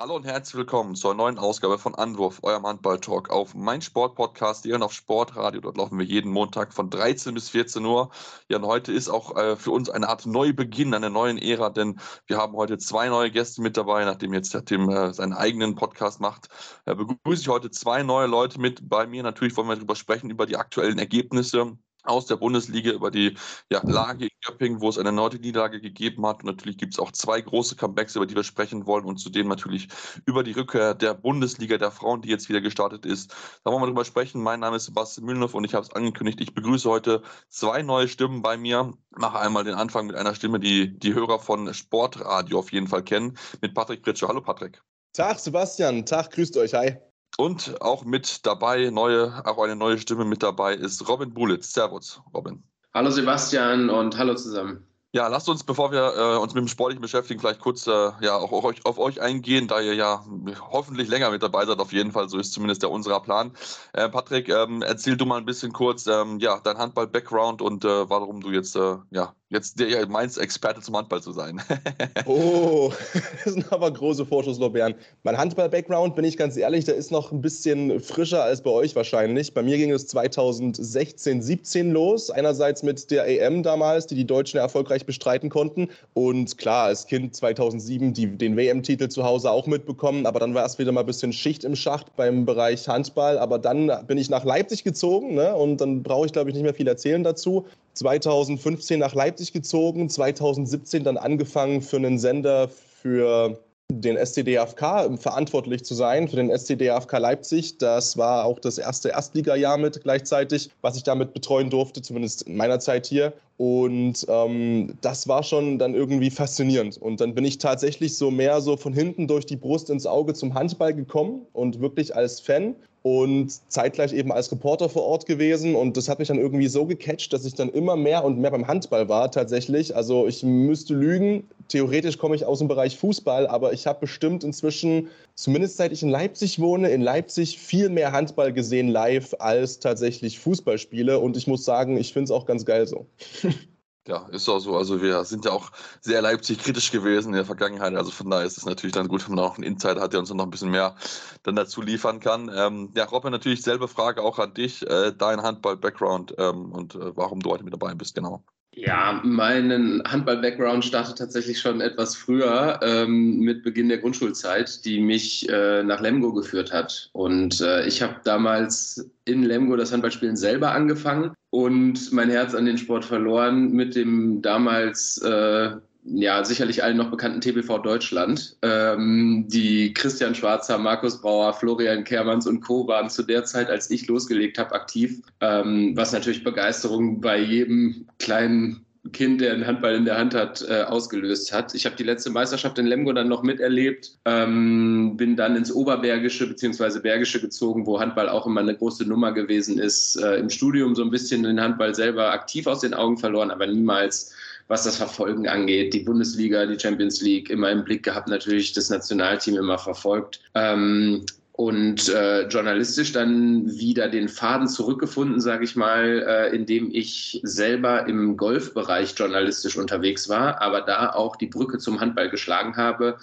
Hallo und herzlich willkommen zur neuen Ausgabe von Anwurf, eurem Handball-Talk auf mein Sportpodcast hier und auf Sportradio. Dort laufen wir jeden Montag von 13 bis 14 Uhr. Ja, und heute ist auch äh, für uns eine Art Neubeginn einer neuen Ära, denn wir haben heute zwei neue Gäste mit dabei. Nachdem jetzt der Tim äh, seinen eigenen Podcast macht, äh, begrüße ich heute zwei neue Leute mit bei mir. Natürlich wollen wir darüber sprechen, über die aktuellen Ergebnisse aus der Bundesliga über die ja, Lage in Göppingen, wo es eine neue Niederlage gegeben hat. Und natürlich gibt es auch zwei große Comebacks, über die wir sprechen wollen und zudem natürlich über die Rückkehr der Bundesliga der Frauen, die jetzt wieder gestartet ist. Da wollen wir drüber sprechen. Mein Name ist Sebastian Mühlenhoff und ich habe es angekündigt. Ich begrüße heute zwei neue Stimmen bei mir. Mache einmal den Anfang mit einer Stimme, die die Hörer von Sportradio auf jeden Fall kennen, mit Patrick Pritsche. Hallo Patrick. Tag Sebastian, Tag, grüßt euch, hi. Und auch mit dabei, neue, auch eine neue Stimme mit dabei ist Robin Bulitz. Servus, Robin. Hallo Sebastian und hallo zusammen. Ja, lasst uns, bevor wir äh, uns mit dem Sportlichen beschäftigen, vielleicht kurz äh, ja, auch auf euch, auf euch, eingehen, da ihr ja hoffentlich länger mit dabei seid, auf jeden Fall, so ist zumindest der unserer Plan. Äh, Patrick, ähm, erzähl du mal ein bisschen kurz ähm, ja, dein Handball-Background und äh, warum du jetzt äh, ja, jetzt der, meinst, Experte zum Handball zu sein. oh, das sind aber große Vorschusslorbeeren. Mein Handball-Background, bin ich ganz ehrlich, der ist noch ein bisschen frischer als bei euch wahrscheinlich. Bei mir ging es 2016, 17 los. Einerseits mit der EM damals, die die Deutschen erfolgreich bestreiten konnten. Und klar, als Kind 2007 die, den WM-Titel zu Hause auch mitbekommen. Aber dann war erst wieder mal ein bisschen Schicht im Schacht beim Bereich Handball. Aber dann bin ich nach Leipzig gezogen ne? und dann brauche ich, glaube ich, nicht mehr viel erzählen dazu. 2015 nach Leipzig gezogen, 2017 dann angefangen für einen Sender für den SCDFK verantwortlich zu sein, für den SCDFK Leipzig. Das war auch das erste Erstligajahr mit gleichzeitig, was ich damit betreuen durfte, zumindest in meiner Zeit hier. Und ähm, das war schon dann irgendwie faszinierend. Und dann bin ich tatsächlich so mehr so von hinten durch die Brust ins Auge zum Handball gekommen und wirklich als Fan und zeitgleich eben als Reporter vor Ort gewesen. Und das hat mich dann irgendwie so gecatcht, dass ich dann immer mehr und mehr beim Handball war tatsächlich. Also ich müsste lügen. Theoretisch komme ich aus dem Bereich Fußball, aber ich habe bestimmt inzwischen, zumindest seit ich in Leipzig wohne, in Leipzig viel mehr Handball gesehen live als tatsächlich Fußballspiele. Und ich muss sagen, ich finde es auch ganz geil so. Ja, ist auch so. Also wir sind ja auch sehr Leipzig kritisch gewesen in der Vergangenheit. Also von daher ist es natürlich dann gut, wenn man auch einen Insider hat, der uns noch ein bisschen mehr dann dazu liefern kann. Ähm, ja, Robin, natürlich selbe Frage auch an dich. Äh, dein Handball-Background ähm, und äh, warum du heute mit dabei bist, genau. Ja, mein Handball-Background startet tatsächlich schon etwas früher ähm, mit Beginn der Grundschulzeit, die mich äh, nach Lemgo geführt hat. Und äh, ich habe damals in Lemgo das Handballspielen selber angefangen und mein Herz an den Sport verloren mit dem damals äh, ja, sicherlich allen noch bekannten TBV Deutschland. Ähm, die Christian Schwarzer, Markus Brauer, Florian Kermanns und Co. waren zu der Zeit, als ich losgelegt habe, aktiv, ähm, was natürlich Begeisterung bei jedem kleinen Kind, der einen Handball in der Hand hat, äh, ausgelöst hat. Ich habe die letzte Meisterschaft in Lemgo dann noch miterlebt, ähm, bin dann ins Oberbergische bzw. Bergische gezogen, wo Handball auch immer eine große Nummer gewesen ist. Äh, Im Studium so ein bisschen den Handball selber aktiv aus den Augen verloren, aber niemals was das Verfolgen angeht. Die Bundesliga, die Champions League immer im Blick gehabt, natürlich das Nationalteam immer verfolgt. Ähm, und äh, journalistisch dann wieder den Faden zurückgefunden, sage ich mal, äh, indem ich selber im Golfbereich journalistisch unterwegs war, aber da auch die Brücke zum Handball geschlagen habe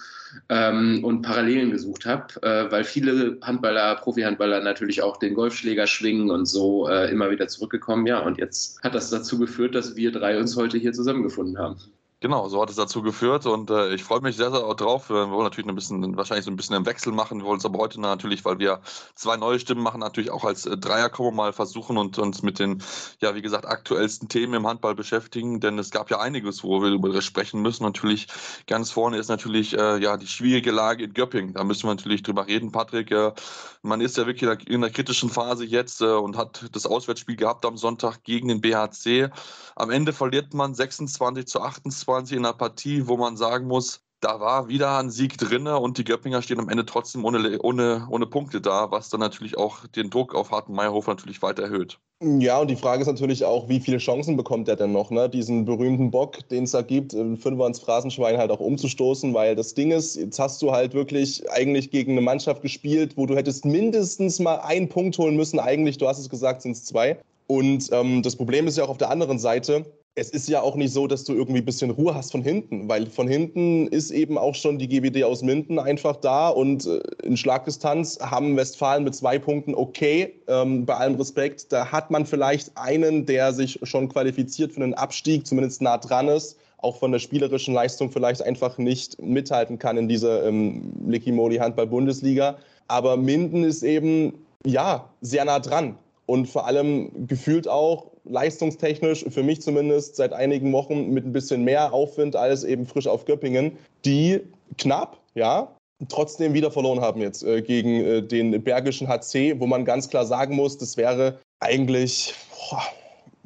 ähm, und Parallelen gesucht habe, äh, weil viele Handballer, Profi-Handballer natürlich auch den Golfschläger schwingen und so äh, immer wieder zurückgekommen. Ja, und jetzt hat das dazu geführt, dass wir drei uns heute hier zusammengefunden haben. Genau, so hat es dazu geführt und äh, ich freue mich sehr, sehr drauf. Wir wollen natürlich ein bisschen, wahrscheinlich so ein bisschen einen Wechsel machen. Wir wollen es aber heute natürlich, weil wir zwei neue Stimmen machen, natürlich auch als äh, Dreierkombo mal versuchen und uns mit den, ja, wie gesagt, aktuellsten Themen im Handball beschäftigen, denn es gab ja einiges, wo wir über das sprechen müssen. Natürlich ganz vorne ist natürlich, äh, ja, die schwierige Lage in Göppingen. Da müssen wir natürlich drüber reden, Patrick. Äh, man ist ja wirklich in einer kritischen Phase jetzt äh, und hat das Auswärtsspiel gehabt am Sonntag gegen den BHC. Am Ende verliert man 26 zu 28 20 in einer Partie, wo man sagen muss, da war wieder ein Sieg drin und die Göppinger stehen am Ende trotzdem ohne, ohne, ohne Punkte da, was dann natürlich auch den Druck auf Harten Meyerhofer natürlich weiter erhöht. Ja, und die Frage ist natürlich auch, wie viele Chancen bekommt er denn noch, ne? diesen berühmten Bock, den es da gibt, Fünfer ins Phrasenschwein halt auch umzustoßen, weil das Ding ist, jetzt hast du halt wirklich eigentlich gegen eine Mannschaft gespielt, wo du hättest mindestens mal einen Punkt holen müssen. Eigentlich, du hast es gesagt, sind es zwei. Und ähm, das Problem ist ja auch auf der anderen Seite, es ist ja auch nicht so, dass du irgendwie ein bisschen Ruhe hast von hinten, weil von hinten ist eben auch schon die GWD aus Minden einfach da und äh, in Schlagdistanz haben Westfalen mit zwei Punkten okay, ähm, bei allem Respekt. Da hat man vielleicht einen, der sich schon qualifiziert für einen Abstieg, zumindest nah dran ist, auch von der spielerischen Leistung vielleicht einfach nicht mithalten kann in dieser ähm, Lickimoli Handball-Bundesliga. Aber Minden ist eben, ja, sehr nah dran und vor allem gefühlt auch leistungstechnisch, für mich zumindest, seit einigen Wochen mit ein bisschen mehr Aufwind als eben frisch auf Göppingen, die knapp, ja, trotzdem wieder verloren haben jetzt äh, gegen äh, den Bergischen HC, wo man ganz klar sagen muss, das wäre eigentlich, boah,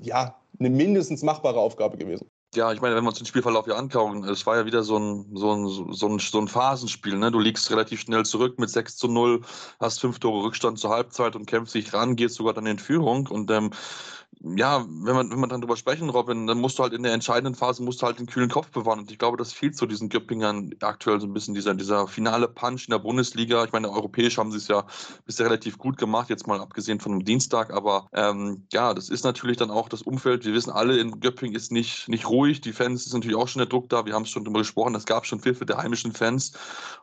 ja, eine mindestens machbare Aufgabe gewesen. Ja, ich meine, wenn wir uns den Spielverlauf hier anschauen, es war ja wieder so ein, so ein, so ein, so ein Phasenspiel. Ne? Du liegst relativ schnell zurück mit 6 zu 0, hast fünf Tore Rückstand zur Halbzeit und kämpfst dich ran, gehst sogar dann in Führung. Und ähm, ja, wenn man, wenn man dann drüber sprechen, Robin, dann musst du halt in der entscheidenden Phase musst du halt den kühlen Kopf bewahren. Und ich glaube, das fehlt zu diesen Göppingern aktuell so ein bisschen dieser, dieser finale Punch in der Bundesliga. Ich meine, europäisch haben sie es ja bisher relativ gut gemacht, jetzt mal abgesehen von dem Dienstag. Aber ähm, ja, das ist natürlich dann auch das Umfeld. Wir wissen alle, in Göppingen ist nicht, nicht ruhig. Die Fans ist natürlich auch schon der Druck da. Wir haben es schon drüber gesprochen. Es gab schon Pfiffe der heimischen Fans.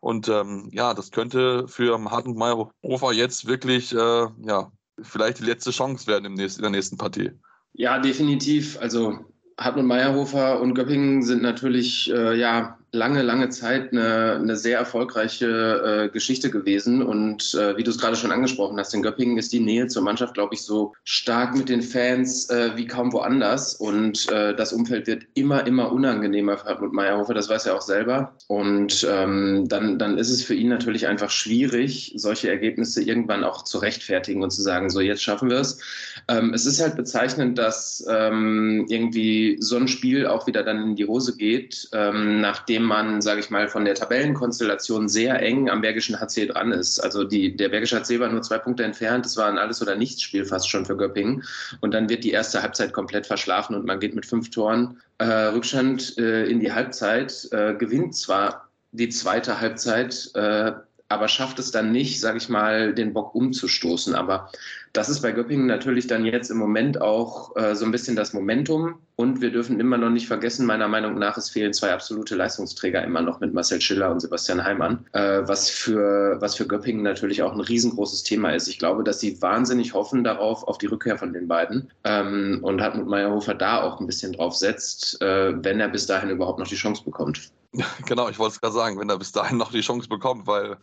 Und ähm, ja, das könnte für Hartmut Meyerhofer jetzt wirklich äh, ja, vielleicht die letzte Chance werden im nächsten, in der nächsten Partie. Ja, definitiv. Also Hartmut Meyerhofer und Göppingen sind natürlich äh, ja lange, lange Zeit eine, eine sehr erfolgreiche äh, Geschichte gewesen. Und äh, wie du es gerade schon angesprochen hast, in Göppingen ist die Nähe zur Mannschaft, glaube ich, so stark mit den Fans äh, wie kaum woanders. Und äh, das Umfeld wird immer, immer unangenehmer für Hartmut Meyerhofer. Das weiß er auch selber. Und ähm, dann, dann ist es für ihn natürlich einfach schwierig, solche Ergebnisse irgendwann auch zu rechtfertigen und zu sagen, so jetzt schaffen wir es. Ähm, es ist halt bezeichnend, dass ähm, irgendwie so ein Spiel auch wieder dann in die Hose geht, ähm, nachdem man, sage ich mal, von der Tabellenkonstellation sehr eng am Bergischen HC dran ist. Also die, der Bergische HC war nur zwei Punkte entfernt. Das war ein Alles- oder Nichts-Spiel fast schon für Göppingen. Und dann wird die erste Halbzeit komplett verschlafen und man geht mit fünf Toren äh, Rückstand äh, in die Halbzeit, äh, gewinnt zwar die zweite Halbzeit, äh, aber schafft es dann nicht, sage ich mal, den Bock umzustoßen. Aber das ist bei Göppingen natürlich dann jetzt im Moment auch äh, so ein bisschen das Momentum. Und wir dürfen immer noch nicht vergessen, meiner Meinung nach, es fehlen zwei absolute Leistungsträger immer noch mit Marcel Schiller und Sebastian Heimann, äh, was, für, was für Göppingen natürlich auch ein riesengroßes Thema ist. Ich glaube, dass sie wahnsinnig hoffen darauf, auf die Rückkehr von den beiden. Ähm, und Hartmut Meyerhofer da auch ein bisschen drauf setzt, äh, wenn er bis dahin überhaupt noch die Chance bekommt. Genau, ich wollte es gerade sagen, wenn er bis dahin noch die Chance bekommt, weil,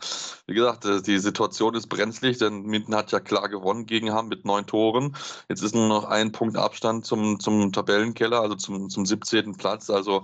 wie gesagt, äh, die Situation ist brenzlig, denn Minden hat ja klar gewonnen gegen Ham mit neun Toren. Jetzt ist nur noch ein Punkt Abstand zum, zum Tabellenkeller, also zum, zum 17. Platz. Also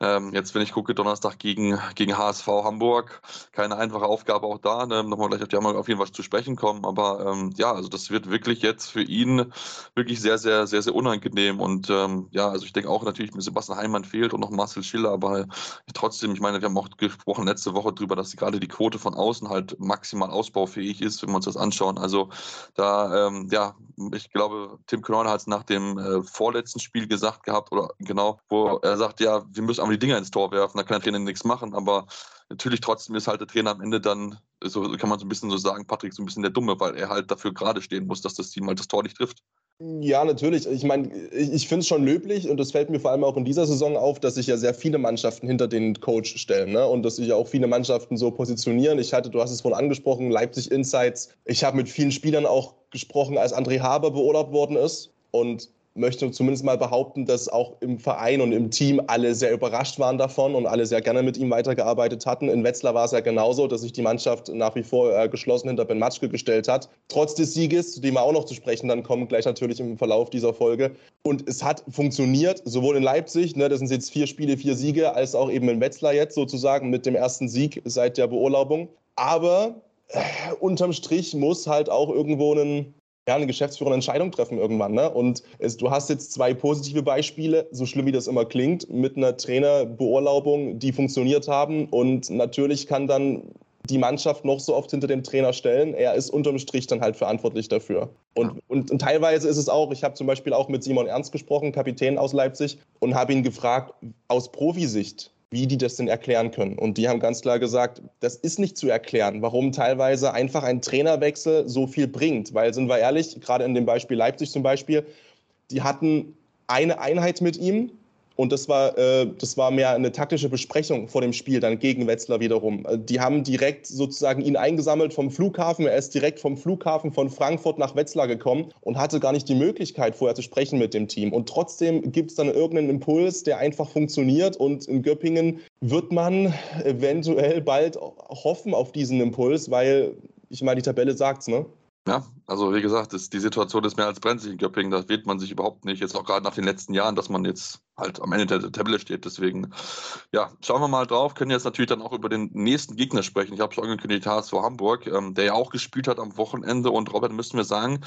ähm, jetzt, wenn ich gucke, Donnerstag gegen, gegen HSV Hamburg, keine einfache Aufgabe auch da. Ne? Nochmal gleich auf die Hamburg auf jeden Fall zu sprechen kommen. Aber ähm, ja, also das wird wirklich jetzt für ihn wirklich sehr, sehr, sehr, sehr unangenehm. Und ähm, ja, also ich denke auch natürlich, mit Sebastian Heimann fehlt und noch Marcel Schiller, aber ich trotzdem, ich meine, wir haben auch gesprochen letzte Woche darüber, dass gerade die Quote von außen halt maximal ausbaufähig ist, wenn wir uns das anschauen. Also da, ähm, ja, ich glaube, Tim Knoll hat es nach dem äh, vorletzten Spiel gesagt gehabt, oder genau, wo er sagt, ja, wir müssen aber die Dinger ins Tor werfen, da kann der Trainer nichts machen, aber natürlich trotzdem ist halt der Trainer am Ende dann, so kann man so ein bisschen so sagen, Patrick, so ein bisschen der Dumme, weil er halt dafür gerade stehen muss, dass das Team halt das Tor nicht trifft. Ja, natürlich. Ich meine, ich, ich finde es schon löblich und es fällt mir vor allem auch in dieser Saison auf, dass sich ja sehr viele Mannschaften hinter den Coach stellen ne? und dass sich ja auch viele Mannschaften so positionieren. Ich hatte, du hast es vorhin angesprochen, Leipzig Insights. Ich habe mit vielen Spielern auch gesprochen, als André Haber beurlaubt worden ist und möchte zumindest mal behaupten, dass auch im Verein und im Team alle sehr überrascht waren davon und alle sehr gerne mit ihm weitergearbeitet hatten. In Wetzlar war es ja genauso, dass sich die Mannschaft nach wie vor äh, geschlossen hinter Ben Matschke gestellt hat. Trotz des Sieges, zu dem wir auch noch zu sprechen dann kommen, gleich natürlich im Verlauf dieser Folge. Und es hat funktioniert, sowohl in Leipzig, ne, das sind jetzt vier Spiele, vier Siege, als auch eben in Wetzlar jetzt sozusagen mit dem ersten Sieg seit der Beurlaubung. Aber äh, unterm Strich muss halt auch irgendwo ein ja, eine Geschäftsführer eine Entscheidung treffen irgendwann. Ne? Und es, du hast jetzt zwei positive Beispiele, so schlimm wie das immer klingt, mit einer Trainerbeurlaubung, die funktioniert haben. Und natürlich kann dann die Mannschaft noch so oft hinter dem Trainer stellen. Er ist unterm Strich dann halt verantwortlich dafür. Und, und, und teilweise ist es auch, ich habe zum Beispiel auch mit Simon Ernst gesprochen, Kapitän aus Leipzig, und habe ihn gefragt, aus Profisicht, wie die das denn erklären können. Und die haben ganz klar gesagt, das ist nicht zu erklären, warum teilweise einfach ein Trainerwechsel so viel bringt. Weil, sind wir ehrlich, gerade in dem Beispiel Leipzig zum Beispiel, die hatten eine Einheit mit ihm, und das war, äh, das war mehr eine taktische Besprechung vor dem Spiel, dann gegen Wetzlar wiederum. Äh, die haben direkt sozusagen ihn eingesammelt vom Flughafen. Er ist direkt vom Flughafen von Frankfurt nach Wetzlar gekommen und hatte gar nicht die Möglichkeit, vorher zu sprechen mit dem Team. Und trotzdem gibt es dann irgendeinen Impuls, der einfach funktioniert. Und in Göppingen wird man eventuell bald hoffen auf diesen Impuls, weil ich meine, die Tabelle sagt's, ne? Ja, also wie gesagt, ist, die Situation ist mehr als brenzlig in Göppingen. Da wird man sich überhaupt nicht, jetzt auch gerade nach den letzten Jahren, dass man jetzt halt am Ende der Tabelle steht. Deswegen, ja, schauen wir mal drauf. Können jetzt natürlich dann auch über den nächsten Gegner sprechen. Ich habe schon angekündigt, HSV Hamburg, ähm, der ja auch gespielt hat am Wochenende. Und Robert, müssen wir sagen,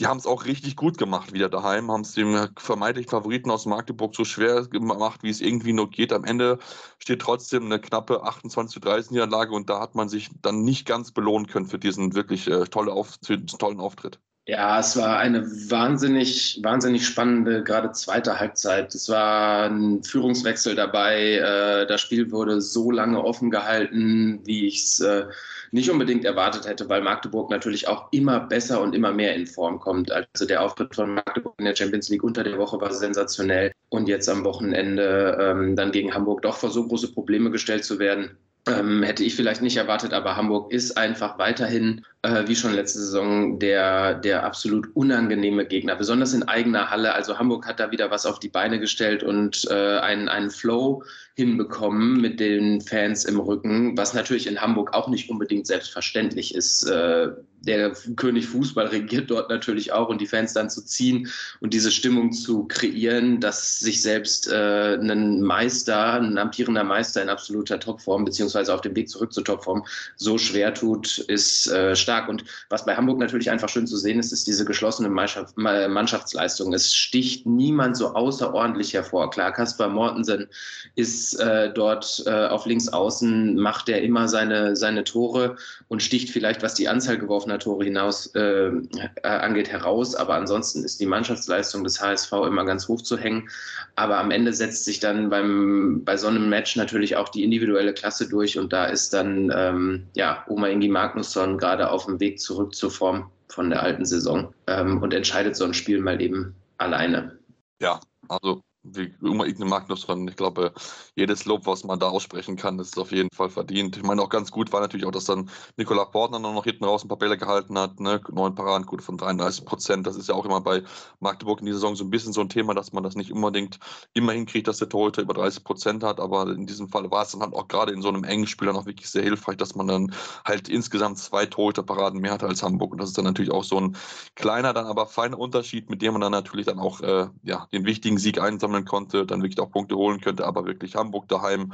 die haben es auch richtig gut gemacht wieder daheim, haben es dem vermeintlichen Favoriten aus Magdeburg so schwer gemacht, wie es irgendwie nur geht. Am Ende steht trotzdem eine knappe 28 zu 30 Niederlage und da hat man sich dann nicht ganz belohnen können für diesen wirklich äh, tolle Auf tollen Auftritt. Ja, es war eine wahnsinnig, wahnsinnig spannende, gerade zweite Halbzeit. Es war ein Führungswechsel dabei. Äh, das Spiel wurde so lange offen gehalten, wie ich es äh, nicht unbedingt erwartet hätte, weil Magdeburg natürlich auch immer besser und immer mehr in Form kommt. Also der Auftritt von Magdeburg in der Champions League unter der Woche war sensationell. Und jetzt am Wochenende ähm, dann gegen Hamburg doch vor so große Probleme gestellt zu werden, ähm, hätte ich vielleicht nicht erwartet, aber Hamburg ist einfach weiterhin äh, wie schon letzte Saison, der, der absolut unangenehme Gegner, besonders in eigener Halle. Also Hamburg hat da wieder was auf die Beine gestellt und äh, einen, einen Flow hinbekommen mit den Fans im Rücken, was natürlich in Hamburg auch nicht unbedingt selbstverständlich ist. Äh, der König Fußball regiert dort natürlich auch und die Fans dann zu ziehen und diese Stimmung zu kreieren, dass sich selbst äh, ein Meister, ein amtierender Meister in absoluter Topform, beziehungsweise auf dem Weg zurück zur Topform, so schwer tut, ist äh, stark. Und was bei Hamburg natürlich einfach schön zu sehen ist, ist diese geschlossene Mannschaft, Mannschaftsleistung. Es sticht niemand so außerordentlich hervor. Klar, Kaspar Mortensen ist äh, dort äh, auf links außen, macht er immer seine, seine Tore und sticht vielleicht, was die Anzahl Tore hinaus äh, äh angeht, heraus. Aber ansonsten ist die Mannschaftsleistung des HSV immer ganz hoch zu hängen. Aber am Ende setzt sich dann beim, bei so einem Match natürlich auch die individuelle Klasse durch und da ist dann ähm, ja, Oma Ingi Magnusson gerade auf dem Weg zurück zur Form von der alten Saison ähm, und entscheidet so ein Spiel mal eben alleine. Ja, also wie immer Igne Magnus dran. Ich glaube, jedes Lob, was man da aussprechen kann, ist auf jeden Fall verdient. Ich meine, auch ganz gut war natürlich auch, dass dann Nikola Portner noch hinten raus ein paar Bälle gehalten hat. Ne? Neun Paradenquote von 33 Prozent. Das ist ja auch immer bei Magdeburg in dieser Saison so ein bisschen so ein Thema, dass man das nicht unbedingt immer hinkriegt, dass der Torhüter über 30 Prozent hat. Aber in diesem Fall war es dann halt auch gerade in so einem engen Spiel dann auch wirklich sehr hilfreich, dass man dann halt insgesamt zwei Torhüterparaden mehr hatte als Hamburg. Und das ist dann natürlich auch so ein kleiner, dann aber feiner Unterschied, mit dem man dann natürlich dann auch äh, ja, den wichtigen Sieg einsammeln sammeln konnte, dann wirklich auch Punkte holen könnte, aber wirklich Hamburg daheim.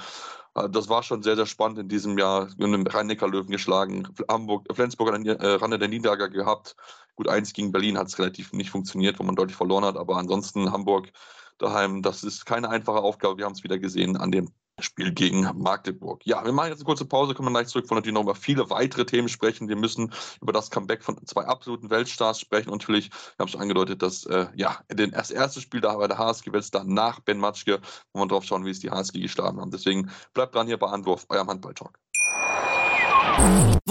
Äh, das war schon sehr, sehr spannend in diesem Jahr. In einem Rhein-Neckar-Löwen geschlagen. Hamburg, Flensburg an der äh, Rande der Niederlage gehabt. Gut, eins gegen Berlin hat es relativ nicht funktioniert, wo man deutlich verloren hat. Aber ansonsten Hamburg daheim, das ist keine einfache Aufgabe. Wir haben es wieder gesehen an dem Spiel gegen Magdeburg. Ja, wir machen jetzt eine kurze Pause, kommen gleich zurück, wollen natürlich noch über viele weitere Themen sprechen. Wir müssen über das Comeback von zwei absoluten Weltstars sprechen. Und natürlich, ich habe schon angedeutet, dass äh, ja, das erste Spiel da bei der HSG dann nach Ben Matschke, wo wir drauf schauen, wie es die HSG geschlagen haben. Deswegen bleibt dran hier bei Anwurf, eurem Handball-Talk.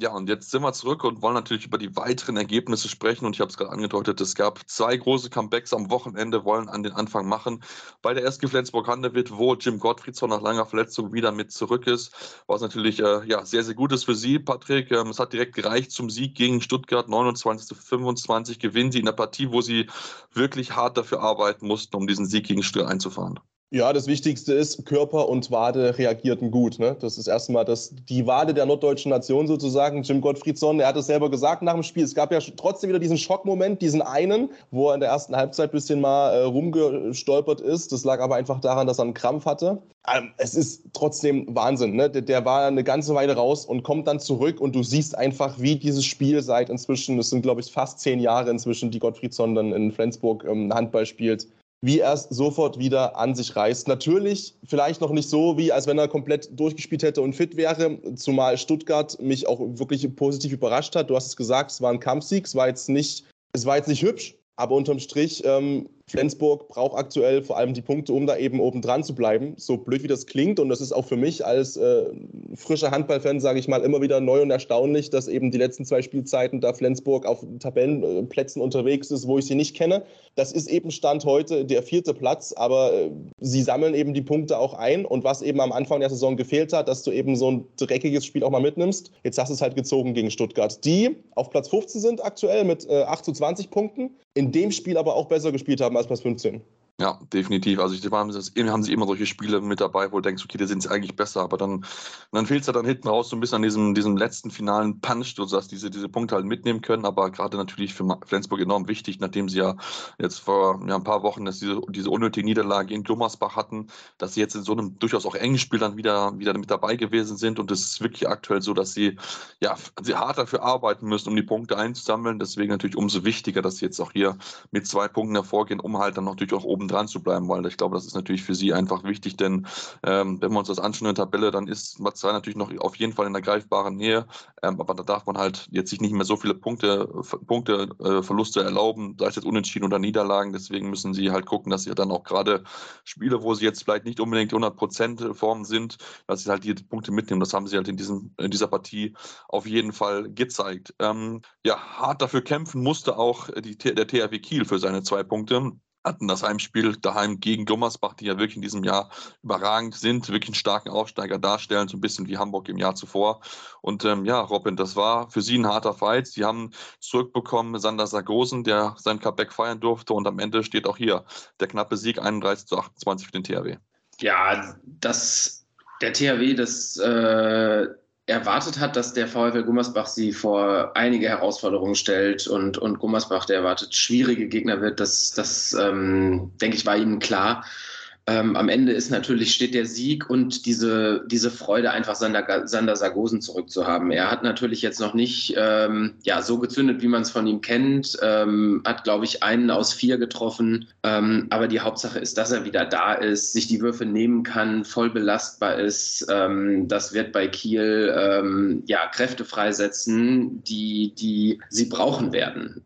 Ja, und jetzt sind wir zurück und wollen natürlich über die weiteren Ergebnisse sprechen. Und ich habe es gerade angedeutet, es gab zwei große Comebacks am Wochenende, wollen an den Anfang machen. Bei der SG Flensburg-Handewitt, wo Jim Gottfriedson nach langer Verletzung wieder mit zurück ist, was natürlich äh, ja, sehr, sehr gut ist für Sie, Patrick. Ähm, es hat direkt gereicht zum Sieg gegen Stuttgart, 29 zu 25 gewinnen Sie in der Partie, wo Sie wirklich hart dafür arbeiten mussten, um diesen Sieg gegen Stuttgart einzufahren. Ja, das Wichtigste ist, Körper und Wade reagierten gut. Ne? Das ist erstmal das, die Wade der norddeutschen Nation sozusagen. Jim Gottfriedson, er hat es selber gesagt nach dem Spiel. Es gab ja trotzdem wieder diesen Schockmoment, diesen einen, wo er in der ersten Halbzeit ein bisschen mal äh, rumgestolpert ist. Das lag aber einfach daran, dass er einen Krampf hatte. Ähm, es ist trotzdem Wahnsinn. Ne? Der, der, war eine ganze Weile raus und kommt dann zurück und du siehst einfach, wie dieses Spiel seit inzwischen, das sind glaube ich fast zehn Jahre inzwischen, die Gottfriedson dann in Flensburg ähm, Handball spielt wie er es sofort wieder an sich reißt. Natürlich vielleicht noch nicht so, wie als wenn er komplett durchgespielt hätte und fit wäre, zumal Stuttgart mich auch wirklich positiv überrascht hat. Du hast es gesagt, es war ein Kampfsieg, es war jetzt nicht, es war jetzt nicht hübsch, aber unterm Strich ähm, Flensburg braucht aktuell vor allem die Punkte, um da eben oben dran zu bleiben. So blöd wie das klingt. Und das ist auch für mich als äh, frischer Handballfan, sage ich mal, immer wieder neu und erstaunlich, dass eben die letzten zwei Spielzeiten da Flensburg auf Tabellenplätzen unterwegs ist, wo ich sie nicht kenne. Das ist eben Stand heute der vierte Platz, aber äh, sie sammeln eben die Punkte auch ein. Und was eben am Anfang der Saison gefehlt hat, dass du eben so ein dreckiges Spiel auch mal mitnimmst. Jetzt hast du es halt gezogen gegen Stuttgart, die auf Platz 15 sind aktuell mit äh, 8 zu 20 Punkten, in dem Spiel aber auch besser gespielt haben Platz 15. Ja, definitiv. Also ich, haben, haben sie immer solche Spiele mit dabei, wo du denkst, okay, die sind eigentlich besser, aber dann, dann fehlt es ja dann hinten raus so ein bisschen an diesem, diesem letzten finalen Punch, sagst, diese, diese Punkte halt mitnehmen können, aber gerade natürlich für Flensburg enorm wichtig, nachdem sie ja jetzt vor ja, ein paar Wochen dass diese, diese unnötige Niederlage in Gummersbach hatten, dass sie jetzt in so einem durchaus auch engen Spiel dann wieder, wieder mit dabei gewesen sind und es ist wirklich aktuell so, dass sie ja sie hart dafür arbeiten müssen, um die Punkte einzusammeln. Deswegen natürlich umso wichtiger, dass sie jetzt auch hier mit zwei Punkten hervorgehen, um halt dann natürlich auch oben dran zu bleiben, weil ich glaube, das ist natürlich für sie einfach wichtig, denn ähm, wenn wir uns das anschauen in der Tabelle, dann ist Marzahn natürlich noch auf jeden Fall in der greifbaren Nähe, ähm, aber da darf man halt jetzt sich nicht mehr so viele Punkte, Punkte äh, Verluste erlauben, sei es jetzt Unentschieden oder Niederlagen, deswegen müssen sie halt gucken, dass sie dann auch gerade Spiele, wo sie jetzt vielleicht nicht unbedingt 100% Form sind, dass sie halt die Punkte mitnehmen, das haben sie halt in, diesem, in dieser Partie auf jeden Fall gezeigt. Ähm, ja, hart dafür kämpfen musste auch die, der THW Kiel für seine zwei Punkte hatten das Heimspiel daheim gegen Gummersbach, die ja wirklich in diesem Jahr überragend sind, wirklich einen starken Aufsteiger darstellen, so ein bisschen wie Hamburg im Jahr zuvor. Und ähm, ja, Robin, das war für sie ein harter Fight. Sie haben zurückbekommen Sander Sargosen, der sein Comeback feiern durfte und am Ende steht auch hier der knappe Sieg 31 zu 28 für den THW. Ja, das, der THW, das äh erwartet hat, dass der VfL Gummersbach sie vor einige Herausforderungen stellt und, und Gummersbach, der erwartet, schwierige Gegner wird, das, das ähm, denke ich, war ihnen klar ähm, am Ende ist natürlich, steht der Sieg und diese, diese Freude, einfach Sander, Sander Sargosen zurückzuhaben. Er hat natürlich jetzt noch nicht ähm, ja, so gezündet, wie man es von ihm kennt, ähm, hat, glaube ich, einen aus vier getroffen. Ähm, aber die Hauptsache ist, dass er wieder da ist, sich die Würfe nehmen kann, voll belastbar ist. Ähm, das wird bei Kiel ähm, ja, Kräfte freisetzen, die, die sie brauchen werden.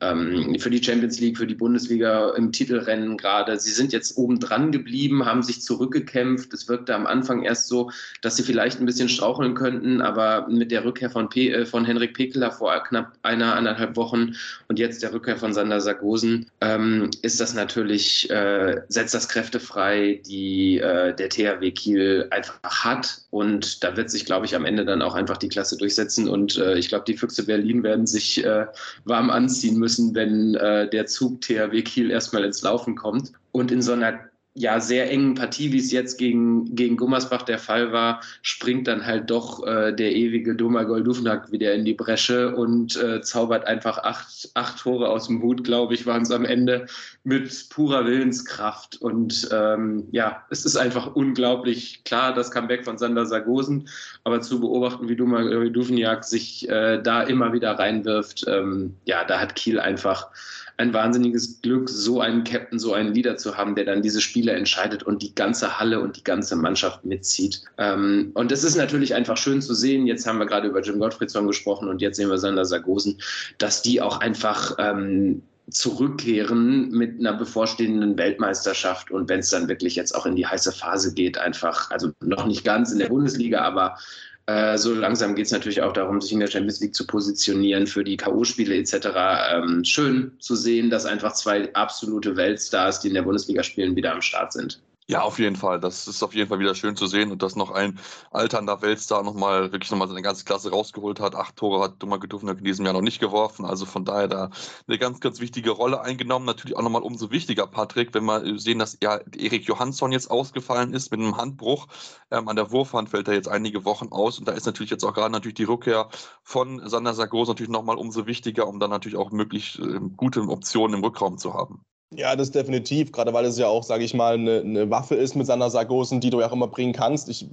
für die Champions League, für die Bundesliga im Titelrennen gerade. Sie sind jetzt oben dran geblieben, haben sich zurückgekämpft. Es wirkte am Anfang erst so, dass sie vielleicht ein bisschen straucheln könnten, aber mit der Rückkehr von, P äh, von Henrik Pekeler vor knapp einer, anderthalb Wochen und jetzt der Rückkehr von Sander Sargosen, ähm, ist das natürlich, äh, setzt das Kräfte frei, die äh, der THW Kiel einfach hat. Und da wird sich, glaube ich, am Ende dann auch einfach die Klasse durchsetzen. Und äh, ich glaube, die Füchse Berlin werden sich äh, warm anziehen müssen, wenn äh, der Zug THW Kiel erstmal ins Laufen kommt. Und in so einer ja, sehr engen Partie, wie es jetzt gegen, gegen Gummersbach der Fall war, springt dann halt doch äh, der ewige Domagoj Dufnak wieder in die Bresche und äh, zaubert einfach acht, acht Tore aus dem Hut, glaube ich, waren es am Ende, mit purer Willenskraft. Und ähm, ja, es ist einfach unglaublich klar, das Comeback von Sander Sargosen, aber zu beobachten, wie Domagoj Dufnak sich äh, da immer wieder reinwirft, ähm, ja, da hat Kiel einfach ein wahnsinniges Glück, so einen Captain, so einen Leader zu haben, der dann diese Spiele entscheidet und die ganze Halle und die ganze Mannschaft mitzieht. Ähm, und es ist natürlich einfach schön zu sehen, jetzt haben wir gerade über Jim Gottfriedson gesprochen und jetzt sehen wir Sander Sargosen, dass die auch einfach ähm, zurückkehren mit einer bevorstehenden Weltmeisterschaft und wenn es dann wirklich jetzt auch in die heiße Phase geht, einfach, also noch nicht ganz in der Bundesliga, aber äh, so langsam geht es natürlich auch darum, sich in der Champions League zu positionieren für die K.O.-Spiele etc. Ähm, schön zu sehen, dass einfach zwei absolute Weltstars, die in der Bundesliga spielen, wieder am Start sind. Ja, auf jeden Fall. Das ist auf jeden Fall wieder schön zu sehen und dass noch ein alternder Weltstar nochmal wirklich nochmal seine ganze Klasse rausgeholt hat. Acht Tore hat Dummer Gedufner in diesem Jahr noch nicht geworfen. Also von daher da eine ganz, ganz wichtige Rolle eingenommen. Natürlich auch nochmal umso wichtiger, Patrick, wenn wir sehen, dass ja Erik Johansson jetzt ausgefallen ist mit einem Handbruch. Ähm, an der Wurfhand fällt er jetzt einige Wochen aus und da ist natürlich jetzt auch gerade natürlich die Rückkehr von Sander Sargos natürlich nochmal umso wichtiger, um dann natürlich auch möglichst äh, gute Optionen im Rückraum zu haben. Ja, das definitiv, gerade weil es ja auch, sage ich mal, eine, eine, Waffe ist mit Sander Sargosen, die du ja auch immer bringen kannst. Ich,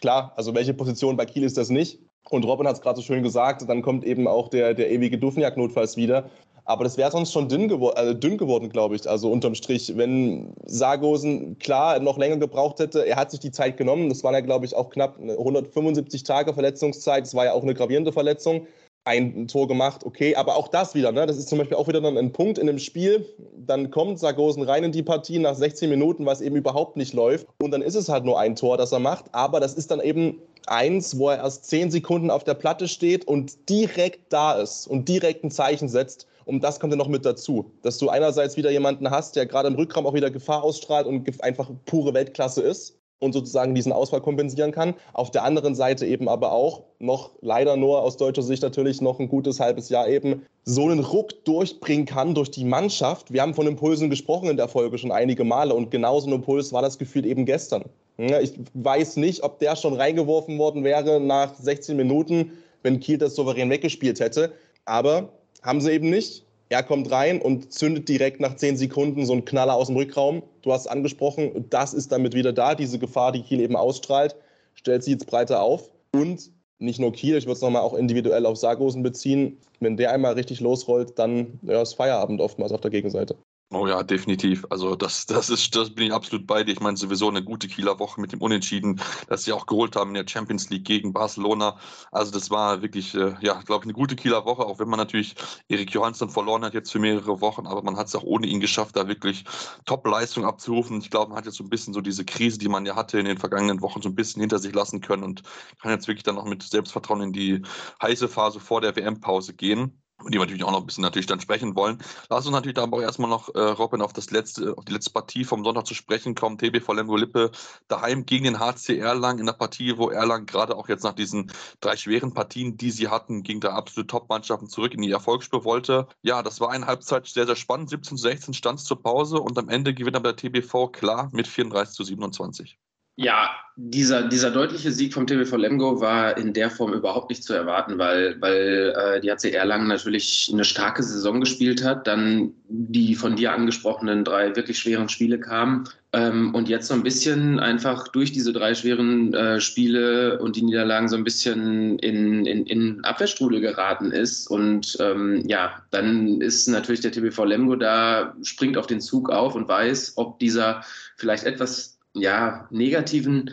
klar, also welche Position bei Kiel ist das nicht? Und Robin hat es gerade so schön gesagt, dann kommt eben auch der, der ewige Dufniak notfalls wieder. Aber das wäre sonst schon dünn, gewor äh, dünn geworden, glaube ich. Also unterm Strich, wenn Sargosen klar noch länger gebraucht hätte, er hat sich die Zeit genommen. Das waren ja, glaube ich, auch knapp 175 Tage Verletzungszeit. Das war ja auch eine gravierende Verletzung ein Tor gemacht, okay, aber auch das wieder, ne? das ist zum Beispiel auch wieder dann ein Punkt in dem Spiel, dann kommt Sargosen rein in die Partie nach 16 Minuten, was eben überhaupt nicht läuft. Und dann ist es halt nur ein Tor, das er macht, aber das ist dann eben eins, wo er erst 10 Sekunden auf der Platte steht und direkt da ist und direkt ein Zeichen setzt. Und das kommt ja noch mit dazu, dass du einerseits wieder jemanden hast, der gerade im Rückraum auch wieder Gefahr ausstrahlt und einfach pure Weltklasse ist und sozusagen diesen Ausfall kompensieren kann. Auf der anderen Seite eben aber auch noch leider nur aus deutscher Sicht natürlich noch ein gutes halbes Jahr eben so einen Ruck durchbringen kann durch die Mannschaft. Wir haben von Impulsen gesprochen in der Folge schon einige Male und genauso ein Impuls war das Gefühl eben gestern. Ich weiß nicht, ob der schon reingeworfen worden wäre nach 16 Minuten, wenn Kiel das souverän weggespielt hätte. Aber haben sie eben nicht. Er kommt rein und zündet direkt nach zehn Sekunden so einen Knaller aus dem Rückraum. Du hast es angesprochen, das ist damit wieder da, diese Gefahr, die Kiel eben ausstrahlt, stellt sie jetzt breiter auf. Und nicht nur Kiel, ich würde es nochmal auch individuell auf Sargosen beziehen. Wenn der einmal richtig losrollt, dann ja, ist Feierabend oftmals auf der Gegenseite. Oh ja, definitiv. Also das, das ist, das bin ich absolut bei dir. Ich meine sowieso eine gute Kieler Woche mit dem Unentschieden, das sie auch geholt haben in der Champions League gegen Barcelona. Also das war wirklich, äh, ja, glaube ich, eine gute Kieler Woche, auch wenn man natürlich Erik Johansson verloren hat jetzt für mehrere Wochen, aber man hat es auch ohne ihn geschafft, da wirklich Top-Leistung abzurufen. Ich glaube, man hat jetzt so ein bisschen so diese Krise, die man ja hatte in den vergangenen Wochen, so ein bisschen hinter sich lassen können und kann jetzt wirklich dann noch mit Selbstvertrauen in die heiße Phase vor der WM-Pause gehen die wir natürlich auch noch ein bisschen natürlich dann sprechen wollen. Lass uns natürlich aber auch erstmal noch, äh, Robin, auf, das letzte, auf die letzte Partie vom Sonntag zu sprechen kommen. TBV Lemgo Lippe daheim gegen den HC Erlangen in der Partie, wo Erlangen gerade auch jetzt nach diesen drei schweren Partien, die sie hatten, gegen der absolute Top-Mannschaften zurück in die Erfolgsspur wollte. Ja, das war eine Halbzeit sehr, sehr spannend. 17 zu 16 stand es zur Pause und am Ende gewinnt aber der TBV klar mit 34 zu 27. Ja, dieser, dieser deutliche Sieg vom TBV Lemgo war in der Form überhaupt nicht zu erwarten, weil, weil äh, die HC Erlangen natürlich eine starke Saison gespielt hat, dann die von dir angesprochenen drei wirklich schweren Spiele kamen ähm, und jetzt so ein bisschen einfach durch diese drei schweren äh, Spiele und die Niederlagen so ein bisschen in, in, in Abwehrstrudel geraten ist. Und ähm, ja, dann ist natürlich der TBV Lemgo da, springt auf den Zug auf und weiß, ob dieser vielleicht etwas ja, negativen,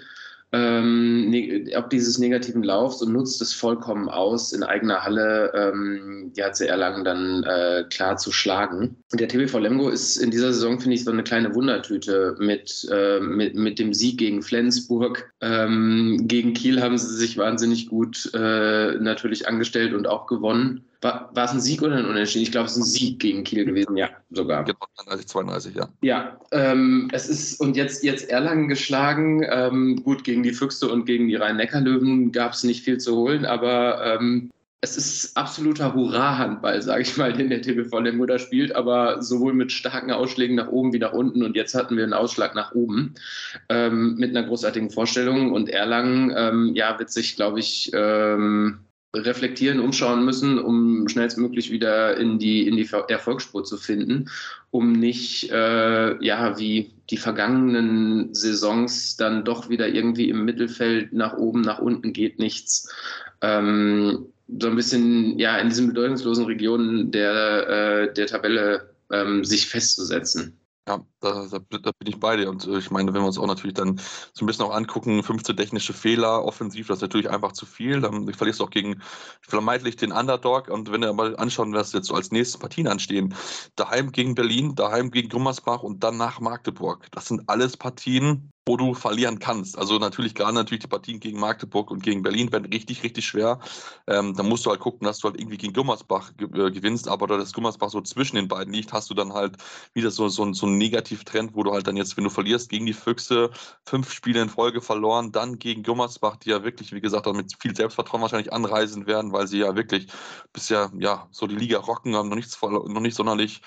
ähm, ne, ob dieses negativen Laufs und nutzt es vollkommen aus, in eigener Halle ähm, die HC Erlangen dann äh, klar zu schlagen. Der TBV Lemgo ist in dieser Saison, finde ich, so eine kleine Wundertüte mit, äh, mit, mit dem Sieg gegen Flensburg. Ähm, gegen Kiel haben sie sich wahnsinnig gut äh, natürlich angestellt und auch gewonnen. War, war es ein Sieg oder ein Unentschieden? Ich glaube, es ist ein Sieg gegen Kiel gewesen, ja, sogar. Genau, 32, 32, ja. Ja, ähm, es ist, und jetzt, jetzt Erlangen geschlagen. Ähm, gut, gegen die Füchse und gegen die Rhein-Neckar-Löwen gab es nicht viel zu holen, aber ähm, es ist absoluter Hurra-Handball, sage ich mal, den der TBV Lemgo spielt, aber sowohl mit starken Ausschlägen nach oben wie nach unten. Und jetzt hatten wir einen Ausschlag nach oben ähm, mit einer großartigen Vorstellung. Und Erlangen, ähm, ja, wird sich, glaube ich, ähm, reflektieren, umschauen müssen, um schnellstmöglich wieder in die, in die Erfolgsspur zu finden, um nicht, äh, ja, wie die vergangenen Saisons dann doch wieder irgendwie im Mittelfeld nach oben, nach unten geht nichts. Ähm, so ein bisschen ja in diesen bedeutungslosen Regionen der, äh, der Tabelle ähm, sich festzusetzen. Ja, da, da, da, bin ich bei dir. Und äh, ich meine, wenn wir uns auch natürlich dann so ein bisschen auch angucken, 15 technische Fehler offensiv, das ist natürlich einfach zu viel. Dann verlierst du auch gegen vermeintlich den Underdog. Und wenn wir mal anschauen, was jetzt so als nächste Partien anstehen, daheim gegen Berlin, daheim gegen Gummersbach und dann nach Magdeburg. Das sind alles Partien, wo du verlieren kannst. Also natürlich gerade natürlich die Partien gegen Magdeburg und gegen Berlin werden richtig, richtig schwer. Ähm, da musst du halt gucken, dass du halt irgendwie gegen Gummersbach äh, gewinnst, aber da das Gummersbach so zwischen den beiden liegt, hast du dann halt wieder so, so, so einen Negativtrend, wo du halt dann jetzt, wenn du verlierst gegen die Füchse, fünf Spiele in Folge verloren, dann gegen Gummersbach, die ja wirklich, wie gesagt, mit viel Selbstvertrauen wahrscheinlich anreisen werden, weil sie ja wirklich bisher ja so die Liga rocken, haben noch nichts noch nicht sonderlich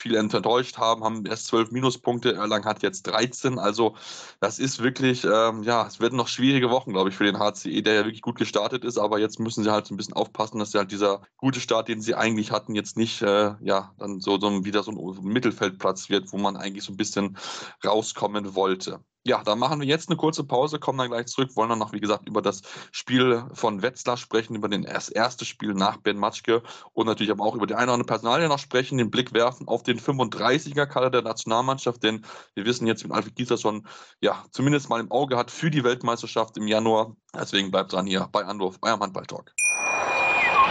viele enttäuscht haben, haben erst zwölf Minuspunkte. Erlangen hat jetzt 13. Also das ist wirklich, ähm, ja, es werden noch schwierige Wochen, glaube ich, für den HCE, der ja wirklich gut gestartet ist. Aber jetzt müssen sie halt so ein bisschen aufpassen, dass sie halt dieser gute Start, den sie eigentlich hatten, jetzt nicht, äh, ja, dann so, so wieder so ein Mittelfeldplatz wird, wo man eigentlich so ein bisschen rauskommen wollte. Ja, dann machen wir jetzt eine kurze Pause, kommen dann gleich zurück, wollen dann noch, wie gesagt, über das Spiel von Wetzlar sprechen, über das erste Spiel nach Ben Matschke und natürlich aber auch über die eine oder andere Personalie noch sprechen, den Blick werfen auf den 35er-Kader der Nationalmannschaft, denn wir wissen jetzt, mit Alfred Gieser schon, ja, zumindest mal im Auge hat für die Weltmeisterschaft im Januar. Deswegen bleibt dran hier bei Anruf, eurem Handball-Talk.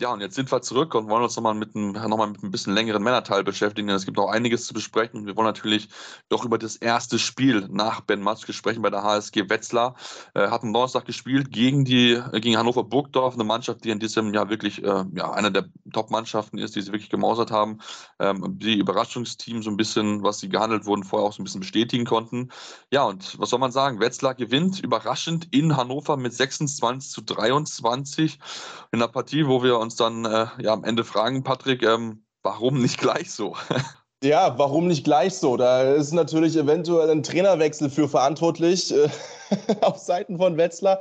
Ja, und jetzt sind wir zurück und wollen uns nochmal mit, einem, noch mit ein bisschen längeren Männerteil beschäftigen, es gibt noch einiges zu besprechen. Wir wollen natürlich doch über das erste Spiel nach Ben Matschke sprechen bei der HSG Wetzlar. Äh, hat am Donnerstag gespielt gegen, die, äh, gegen Hannover Burgdorf, eine Mannschaft, die in diesem Jahr wirklich äh, ja, eine der Top-Mannschaften ist, die sie wirklich gemausert haben. Ähm, die Überraschungsteam so ein bisschen, was sie gehandelt wurden, vorher auch so ein bisschen bestätigen konnten. Ja, und was soll man sagen? Wetzlar gewinnt überraschend in Hannover mit 26 zu 23 in einer Partie, wo wir uns uns dann äh, ja, am Ende fragen, Patrick, ähm, warum nicht gleich so? Ja, warum nicht gleich so? Da ist natürlich eventuell ein Trainerwechsel für verantwortlich äh, auf Seiten von Wetzlar.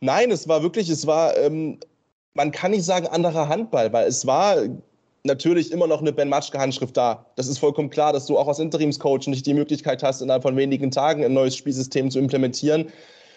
Nein, es war wirklich, es war, ähm, man kann nicht sagen anderer Handball, weil es war natürlich immer noch eine Ben Matschke-Handschrift da. Das ist vollkommen klar, dass du auch als Interimscoach nicht die Möglichkeit hast, innerhalb von wenigen Tagen ein neues Spielsystem zu implementieren.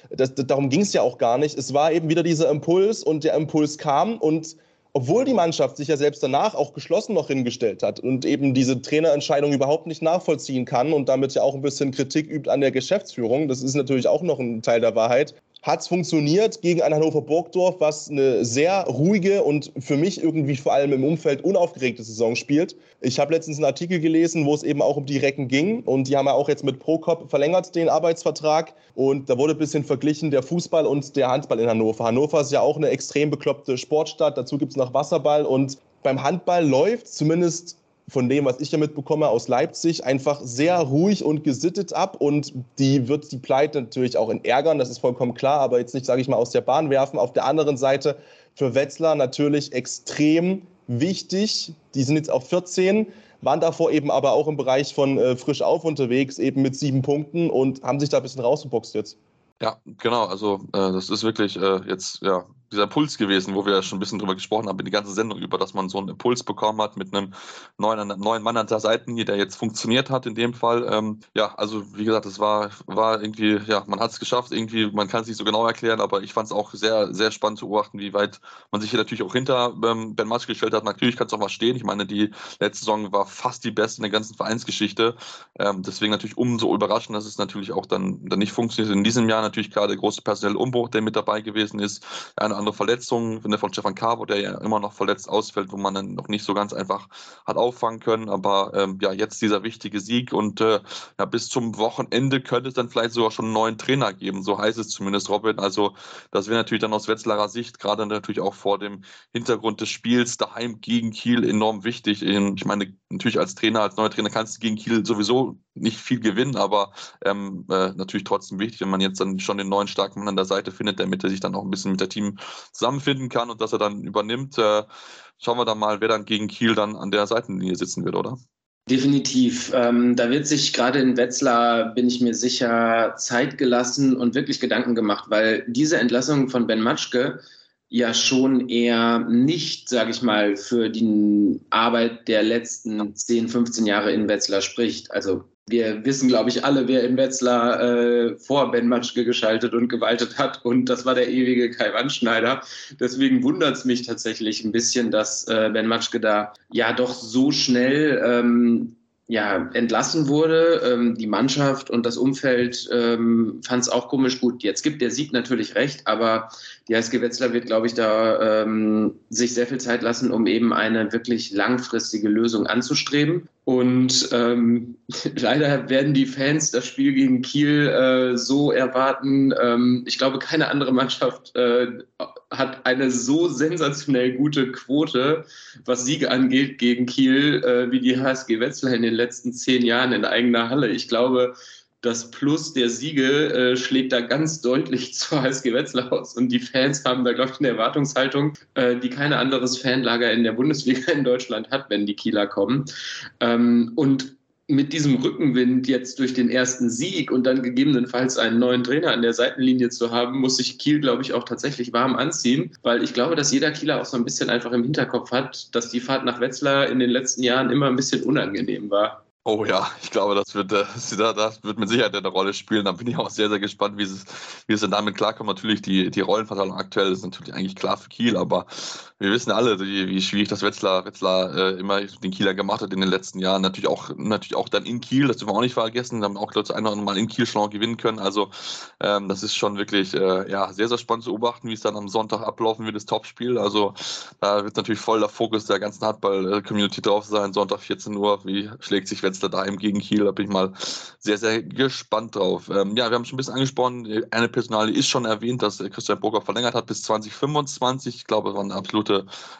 Das, das, darum ging es ja auch gar nicht. Es war eben wieder dieser Impuls und der Impuls kam und obwohl die Mannschaft sich ja selbst danach auch geschlossen noch hingestellt hat und eben diese Trainerentscheidung überhaupt nicht nachvollziehen kann und damit ja auch ein bisschen Kritik übt an der Geschäftsführung, das ist natürlich auch noch ein Teil der Wahrheit, hat es funktioniert gegen ein Hannover Burgdorf, was eine sehr ruhige und für mich irgendwie vor allem im Umfeld unaufgeregte Saison spielt. Ich habe letztens einen Artikel gelesen, wo es eben auch um die Recken ging und die haben ja auch jetzt mit Prokop verlängert den Arbeitsvertrag und da wurde ein bisschen verglichen der Fußball und der Handball in Hannover. Hannover ist ja auch eine extrem bekloppte Sportstadt, dazu gibt es noch Wasserball und beim Handball läuft zumindest von dem, was ich ja mitbekomme aus Leipzig, einfach sehr ruhig und gesittet ab. Und die wird die Pleite natürlich auch in ärgern, das ist vollkommen klar, aber jetzt nicht, sage ich mal, aus der Bahn werfen. Auf der anderen Seite für Wetzlar natürlich extrem wichtig. Die sind jetzt auf 14, waren davor eben aber auch im Bereich von äh, frisch auf unterwegs, eben mit sieben Punkten und haben sich da ein bisschen rausgeboxt jetzt. Ja, genau. Also äh, das ist wirklich äh, jetzt ja dieser Impuls gewesen, wo wir ja schon ein bisschen drüber gesprochen haben, die ganze Sendung über, dass man so einen Impuls bekommen hat mit einem neuen, neuen Mann an der Seitenlinie, der jetzt funktioniert hat in dem Fall. Ähm, ja, also wie gesagt, es war, war irgendwie, ja, man hat es geschafft, irgendwie, man kann es nicht so genau erklären, aber ich fand es auch sehr, sehr spannend zu beobachten, wie weit man sich hier natürlich auch hinter ähm, Ben Matsch gestellt hat. Natürlich kann es auch mal stehen. Ich meine, die letzte Saison war fast die beste in der ganzen Vereinsgeschichte. Ähm, deswegen natürlich umso überraschend, dass es natürlich auch dann, dann nicht funktioniert. In diesem Jahr natürlich gerade der große personelle Umbruch, der mit dabei gewesen ist. Eine andere Verletzungen, finde von Stefan Cabo, der ja immer noch verletzt ausfällt, wo man dann noch nicht so ganz einfach hat auffangen können. Aber ähm, ja, jetzt dieser wichtige Sieg und äh, ja, bis zum Wochenende könnte es dann vielleicht sogar schon einen neuen Trainer geben. So heißt es zumindest, Robin. Also das wäre natürlich dann aus Wetzlarer Sicht, gerade natürlich auch vor dem Hintergrund des Spiels daheim gegen Kiel enorm wichtig. Ich meine, natürlich als Trainer, als neuer Trainer kannst du gegen Kiel sowieso nicht viel gewinnen, aber ähm, äh, natürlich trotzdem wichtig, wenn man jetzt dann schon den neuen starken Mann an der Seite findet, damit er sich dann auch ein bisschen mit der Team zusammenfinden kann und dass er dann übernimmt. Äh, schauen wir dann mal, wer dann gegen Kiel dann an der Seitenlinie sitzen wird, oder? Definitiv. Ähm, da wird sich gerade in Wetzlar, bin ich mir sicher, Zeit gelassen und wirklich Gedanken gemacht, weil diese Entlassung von Ben Matschke ja schon eher nicht, sage ich mal, für die Arbeit der letzten 10, 15 Jahre in Wetzlar spricht. Also wir wissen, glaube ich, alle, wer in Wetzlar äh, vor Ben Matschke geschaltet und gewaltet hat. Und das war der ewige Kai Wandschneider. Deswegen wundert es mich tatsächlich ein bisschen, dass äh, Ben Matschke da ja doch so schnell ähm, ja, entlassen wurde. Ähm, die Mannschaft und das Umfeld ähm, fand es auch komisch gut. Jetzt gibt der Sieg natürlich recht, aber die HSG Wetzlar wird, glaube ich, da ähm, sich sehr viel Zeit lassen, um eben eine wirklich langfristige Lösung anzustreben. Und ähm, leider werden die Fans das Spiel gegen Kiel äh, so erwarten. Ähm, ich glaube, keine andere Mannschaft äh, hat eine so sensationell gute Quote, was Siege angeht, gegen Kiel, äh, wie die HSG Wetzlar in den letzten zehn Jahren in eigener Halle. Ich glaube, das Plus der Siege äh, schlägt da ganz deutlich zur HSG Wetzlar aus. Und die Fans haben da, glaube ich, eine Erwartungshaltung, äh, die kein anderes Fanlager in der Bundesliga in Deutschland hat, wenn die Kieler kommen. Ähm, und mit diesem Rückenwind jetzt durch den ersten Sieg und dann gegebenenfalls einen neuen Trainer an der Seitenlinie zu haben, muss sich Kiel, glaube ich, auch tatsächlich warm anziehen, weil ich glaube, dass jeder Kieler auch so ein bisschen einfach im Hinterkopf hat, dass die Fahrt nach Wetzlar in den letzten Jahren immer ein bisschen unangenehm war. Oh ja, ich glaube, das wird, äh, das wird mit Sicherheit eine Rolle spielen. Da bin ich auch sehr, sehr gespannt, wie es, wie es denn damit klarkommt. Natürlich, die, die Rollenverteilung aktuell ist natürlich eigentlich klar für Kiel, aber wir wissen alle, wie, wie schwierig das Wetzlar, Wetzlar äh, immer den Kieler gemacht hat in den letzten Jahren. Natürlich auch, natürlich auch dann in Kiel, das dürfen wir auch nicht vergessen. Da haben auch Leute ein oder andere Mal in Kiel schon auch gewinnen können. Also ähm, das ist schon wirklich äh, ja, sehr, sehr spannend zu beobachten, wie es dann am Sonntag ablaufen wird, das Topspiel. Also da wird natürlich voll der Fokus der ganzen Handball-Community drauf sein. Sonntag 14 Uhr, wie schlägt sich Wetzlar daheim gegen Kiel. Da bin ich mal sehr, sehr gespannt drauf. Ähm, ja, wir haben schon ein bisschen angesprochen, eine Personale ist schon erwähnt, dass Christian Burger verlängert hat bis 2025. Ich glaube, das war eine absolute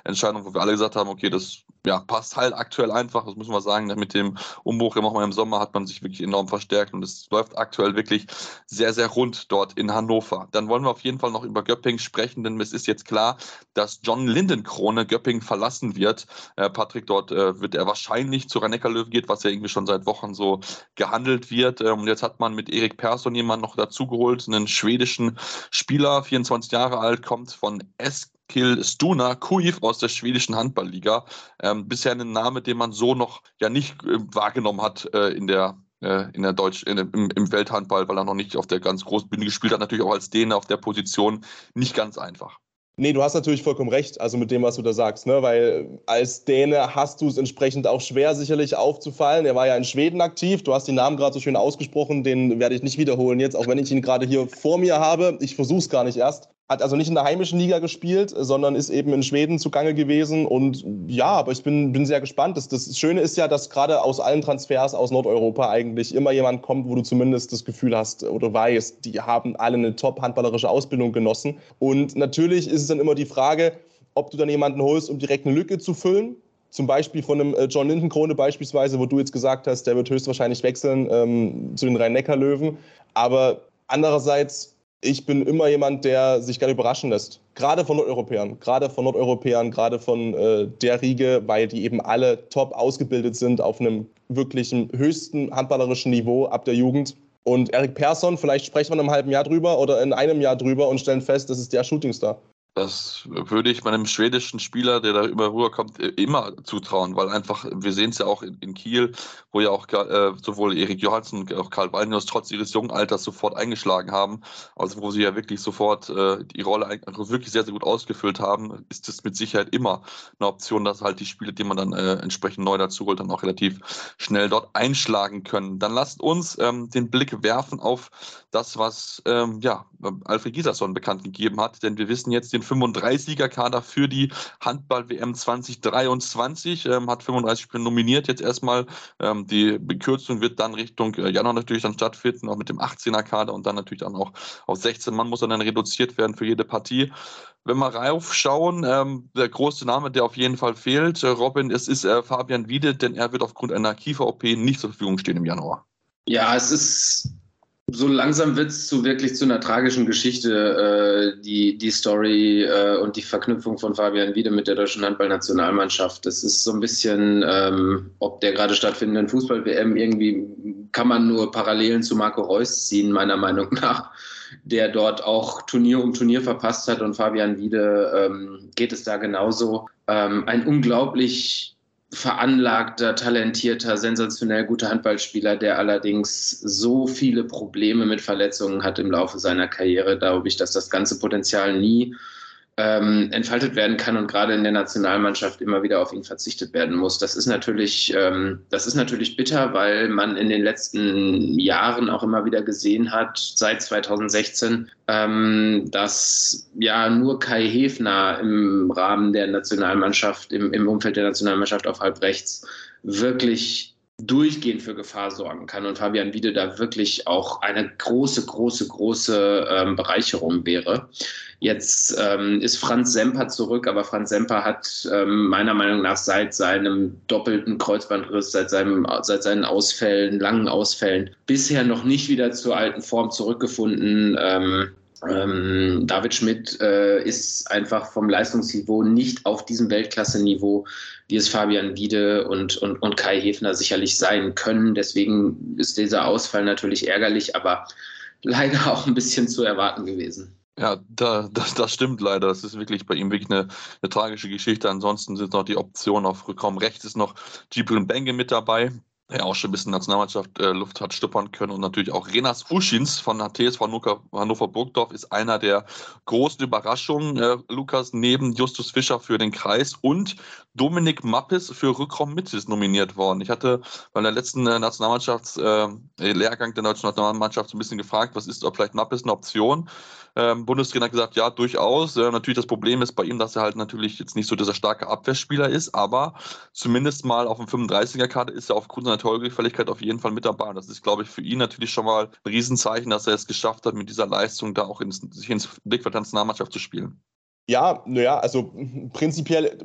Entscheidung, wo wir alle gesagt haben, okay, das ja, passt halt aktuell einfach, das muss man sagen. Mit dem Umbruch im Sommer hat man sich wirklich enorm verstärkt und es läuft aktuell wirklich sehr, sehr rund dort in Hannover. Dann wollen wir auf jeden Fall noch über Göpping sprechen, denn es ist jetzt klar, dass John Lindenkrone Göpping verlassen wird. Äh, Patrick, dort äh, wird er wahrscheinlich zu rhein löwen geht, was ja irgendwie schon seit Wochen so gehandelt wird. Ähm, und jetzt hat man mit Erik Persson jemanden noch dazugeholt, einen schwedischen Spieler, 24 Jahre alt, kommt von SK Eskil Stuna Kuiv aus der schwedischen Handballliga. Ähm, bisher ein Name, den man so noch ja nicht äh, wahrgenommen hat äh, in der äh, in der Deutsch, in, im, im, Welthandball, weil er noch nicht auf der ganz großen Bühne gespielt hat, natürlich auch als Däne auf der Position nicht ganz einfach. Nee, du hast natürlich vollkommen recht, also mit dem, was du da sagst, ne? weil als Däne hast du es entsprechend auch schwer, sicherlich aufzufallen. Er war ja in Schweden aktiv, du hast den Namen gerade so schön ausgesprochen, den werde ich nicht wiederholen jetzt, auch wenn ich ihn gerade hier vor mir habe. Ich versuche es gar nicht erst hat also nicht in der heimischen Liga gespielt, sondern ist eben in Schweden zugange gewesen. Und ja, aber ich bin, bin sehr gespannt. Das, das Schöne ist ja, dass gerade aus allen Transfers aus Nordeuropa eigentlich immer jemand kommt, wo du zumindest das Gefühl hast oder weißt, die haben alle eine top-handballerische Ausbildung genossen. Und natürlich ist es dann immer die Frage, ob du dann jemanden holst, um direkt eine Lücke zu füllen. Zum Beispiel von einem äh, John Lindenkrone beispielsweise, wo du jetzt gesagt hast, der wird höchstwahrscheinlich wechseln ähm, zu den Rhein-Neckar-Löwen. Aber andererseits ich bin immer jemand, der sich gerne überraschen lässt. Gerade von Nordeuropäern, gerade von Nordeuropäern, gerade von äh, der Riege, weil die eben alle top ausgebildet sind auf einem wirklichen höchsten handballerischen Niveau ab der Jugend. Und Erik Persson, vielleicht sprechen wir in einem halben Jahr drüber oder in einem Jahr drüber und stellen fest, das ist der Shootingstar. Das würde ich meinem schwedischen Spieler, der da immer rüberkommt, immer zutrauen, weil einfach, wir sehen es ja auch in, in, Kiel, wo ja auch äh, sowohl Erik Johansson und auch Karl Walnius trotz ihres jungen Alters sofort eingeschlagen haben. Also wo sie ja wirklich sofort äh, die Rolle wirklich sehr, sehr gut ausgefüllt haben, ist es mit Sicherheit immer eine Option, dass halt die Spiele, die man dann äh, entsprechend neu dazu holt, dann auch relativ schnell dort einschlagen können. Dann lasst uns ähm, den Blick werfen auf das, was ähm, ja, Alfred Gisason bekannt gegeben hat, denn wir wissen jetzt den den 35er-Kader für die Handball-WM 2023. Ähm, hat 35 Spiele nominiert jetzt erstmal. Ähm, die Bekürzung wird dann Richtung äh, Januar natürlich dann stattfinden, auch mit dem 18er-Kader und dann natürlich dann auch auf 16 Mann muss dann reduziert werden für jede Partie. Wenn wir raufschauen, ähm, der große Name, der auf jeden Fall fehlt, äh, Robin, es ist äh, Fabian Wiede, denn er wird aufgrund einer Kiefer-OP nicht zur Verfügung stehen im Januar. Ja, es ist so langsam wird es zu wirklich zu einer tragischen Geschichte, äh, die, die Story äh, und die Verknüpfung von Fabian Wiede mit der deutschen Handballnationalmannschaft. Das ist so ein bisschen, ähm, ob der gerade stattfindenden Fußball-WM irgendwie kann man nur Parallelen zu Marco Reus ziehen, meiner Meinung nach, der dort auch Turnier um Turnier verpasst hat und Fabian Wiede ähm, geht es da genauso. Ähm, ein unglaublich veranlagter, talentierter, sensationell guter Handballspieler, der allerdings so viele Probleme mit Verletzungen hat im Laufe seiner Karriere, glaube ich, dass das ganze Potenzial nie ähm, entfaltet werden kann und gerade in der Nationalmannschaft immer wieder auf ihn verzichtet werden muss. Das ist natürlich, ähm, das ist natürlich bitter, weil man in den letzten Jahren auch immer wieder gesehen hat, seit 2016, ähm, dass ja nur Kai Hefner im Rahmen der Nationalmannschaft, im, im Umfeld der Nationalmannschaft auf halb rechts wirklich durchgehend für Gefahr sorgen kann und Fabian Wiede da wirklich auch eine große, große, große ähm, Bereicherung wäre. Jetzt ähm, ist Franz Semper zurück, aber Franz Semper hat ähm, meiner Meinung nach seit seinem doppelten Kreuzbandriss, seit, seinem, seit seinen Ausfällen, langen Ausfällen, bisher noch nicht wieder zur alten Form zurückgefunden. Ähm, ähm, David Schmidt äh, ist einfach vom Leistungsniveau nicht auf diesem Weltklasse-Niveau, wie es Fabian Wiede und, und, und Kai Hefner sicherlich sein können. Deswegen ist dieser Ausfall natürlich ärgerlich, aber leider auch ein bisschen zu erwarten gewesen. Ja, da, das, das stimmt leider. Das ist wirklich bei ihm wirklich eine, eine tragische Geschichte. Ansonsten sind noch die Optionen auf Rückraum rechts ist noch Gibril Benge mit dabei, der auch schon ein bisschen Nationalmannschaft äh, Luft hat stuppern können. Und natürlich auch Renas Uschins von der TSV Hannover Burgdorf ist einer der großen Überraschungen, äh, Lukas, neben Justus Fischer für den Kreis und Dominik Mappes für Rückraum mit ist nominiert worden. Ich hatte bei der letzten äh, Nationalmannschafts-Lehrgang äh, der deutschen Nationalmannschaft so ein bisschen gefragt, was ist, ob vielleicht Mappes eine Option? Ähm, Bundestrainer hat gesagt, ja, durchaus. Äh, natürlich das Problem ist bei ihm, dass er halt natürlich jetzt nicht so dieser starke Abwehrspieler ist, aber zumindest mal auf dem 35er-Karte ist er aufgrund seiner Torgefälligkeit auf jeden Fall mit dabei. Das ist, glaube ich, für ihn natürlich schon mal ein Riesenzeichen, dass er es geschafft hat, mit dieser Leistung da auch ins, sich ins Blickfeld der Nationalmannschaft zu spielen. Ja, naja, also prinzipiell,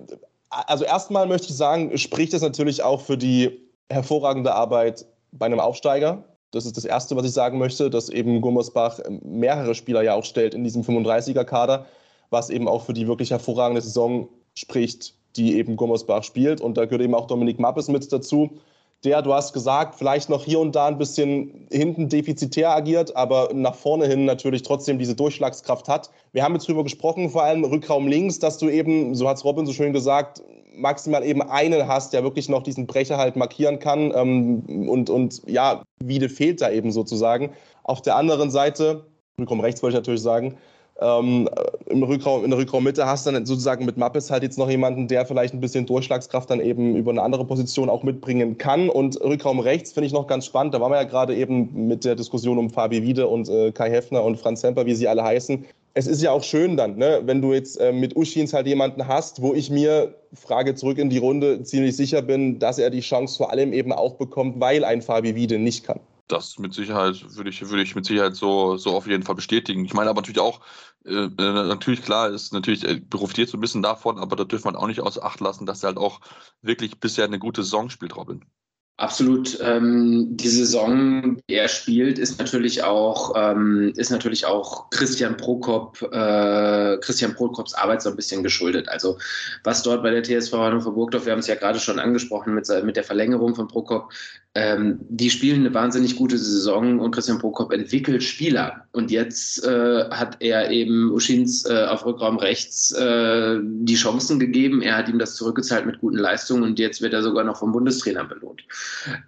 also erstmal möchte ich sagen, spricht es natürlich auch für die hervorragende Arbeit bei einem Aufsteiger. Das ist das Erste, was ich sagen möchte, dass eben Gummersbach mehrere Spieler ja auch stellt in diesem 35er-Kader, was eben auch für die wirklich hervorragende Saison spricht, die eben Gummersbach spielt. Und da gehört eben auch Dominik Mappes mit dazu, der, du hast gesagt, vielleicht noch hier und da ein bisschen hinten defizitär agiert, aber nach vorne hin natürlich trotzdem diese Durchschlagskraft hat. Wir haben jetzt drüber gesprochen, vor allem Rückraum links, dass du eben, so hat es Robin so schön gesagt, maximal eben einen hast, der wirklich noch diesen Brecher halt markieren kann. Ähm, und, und ja, Wiede fehlt da eben sozusagen. Auf der anderen Seite, Rückraum rechts wollte ich natürlich sagen, ähm, im Rückraum, in der Rückraummitte hast du dann sozusagen mit Mappes halt jetzt noch jemanden, der vielleicht ein bisschen Durchschlagskraft dann eben über eine andere Position auch mitbringen kann. Und Rückraum rechts finde ich noch ganz spannend. Da waren wir ja gerade eben mit der Diskussion um Fabi Wiede und äh, Kai Heffner und Franz Semper, wie sie alle heißen. Es ist ja auch schön dann, ne, wenn du jetzt äh, mit Uschins halt jemanden hast, wo ich mir, Frage zurück in die Runde, ziemlich sicher bin, dass er die Chance vor allem eben auch bekommt, weil ein Fabi Wiede nicht kann das mit Sicherheit würde ich, würde ich mit Sicherheit so, so auf jeden Fall bestätigen. Ich meine aber natürlich auch, äh, äh, natürlich klar ist, natürlich er profitiert so ein bisschen davon, aber da dürfen wir auch nicht außer Acht lassen, dass er halt auch wirklich bisher eine gute Saison spielt, Robin. Absolut. Ähm, die Saison, die er spielt, ist natürlich auch, ähm, ist natürlich auch Christian Prokop, äh, Christian Prokops Arbeit so ein bisschen geschuldet. Also was dort bei der TSV Hannover Burgdorf, wir haben es ja gerade schon angesprochen mit, mit der Verlängerung von Prokop, ähm, die spielen eine wahnsinnig gute Saison und Christian Prokop entwickelt Spieler. Und jetzt äh, hat er eben Uschins äh, auf Rückraum rechts äh, die Chancen gegeben. Er hat ihm das zurückgezahlt mit guten Leistungen und jetzt wird er sogar noch vom Bundestrainer belohnt.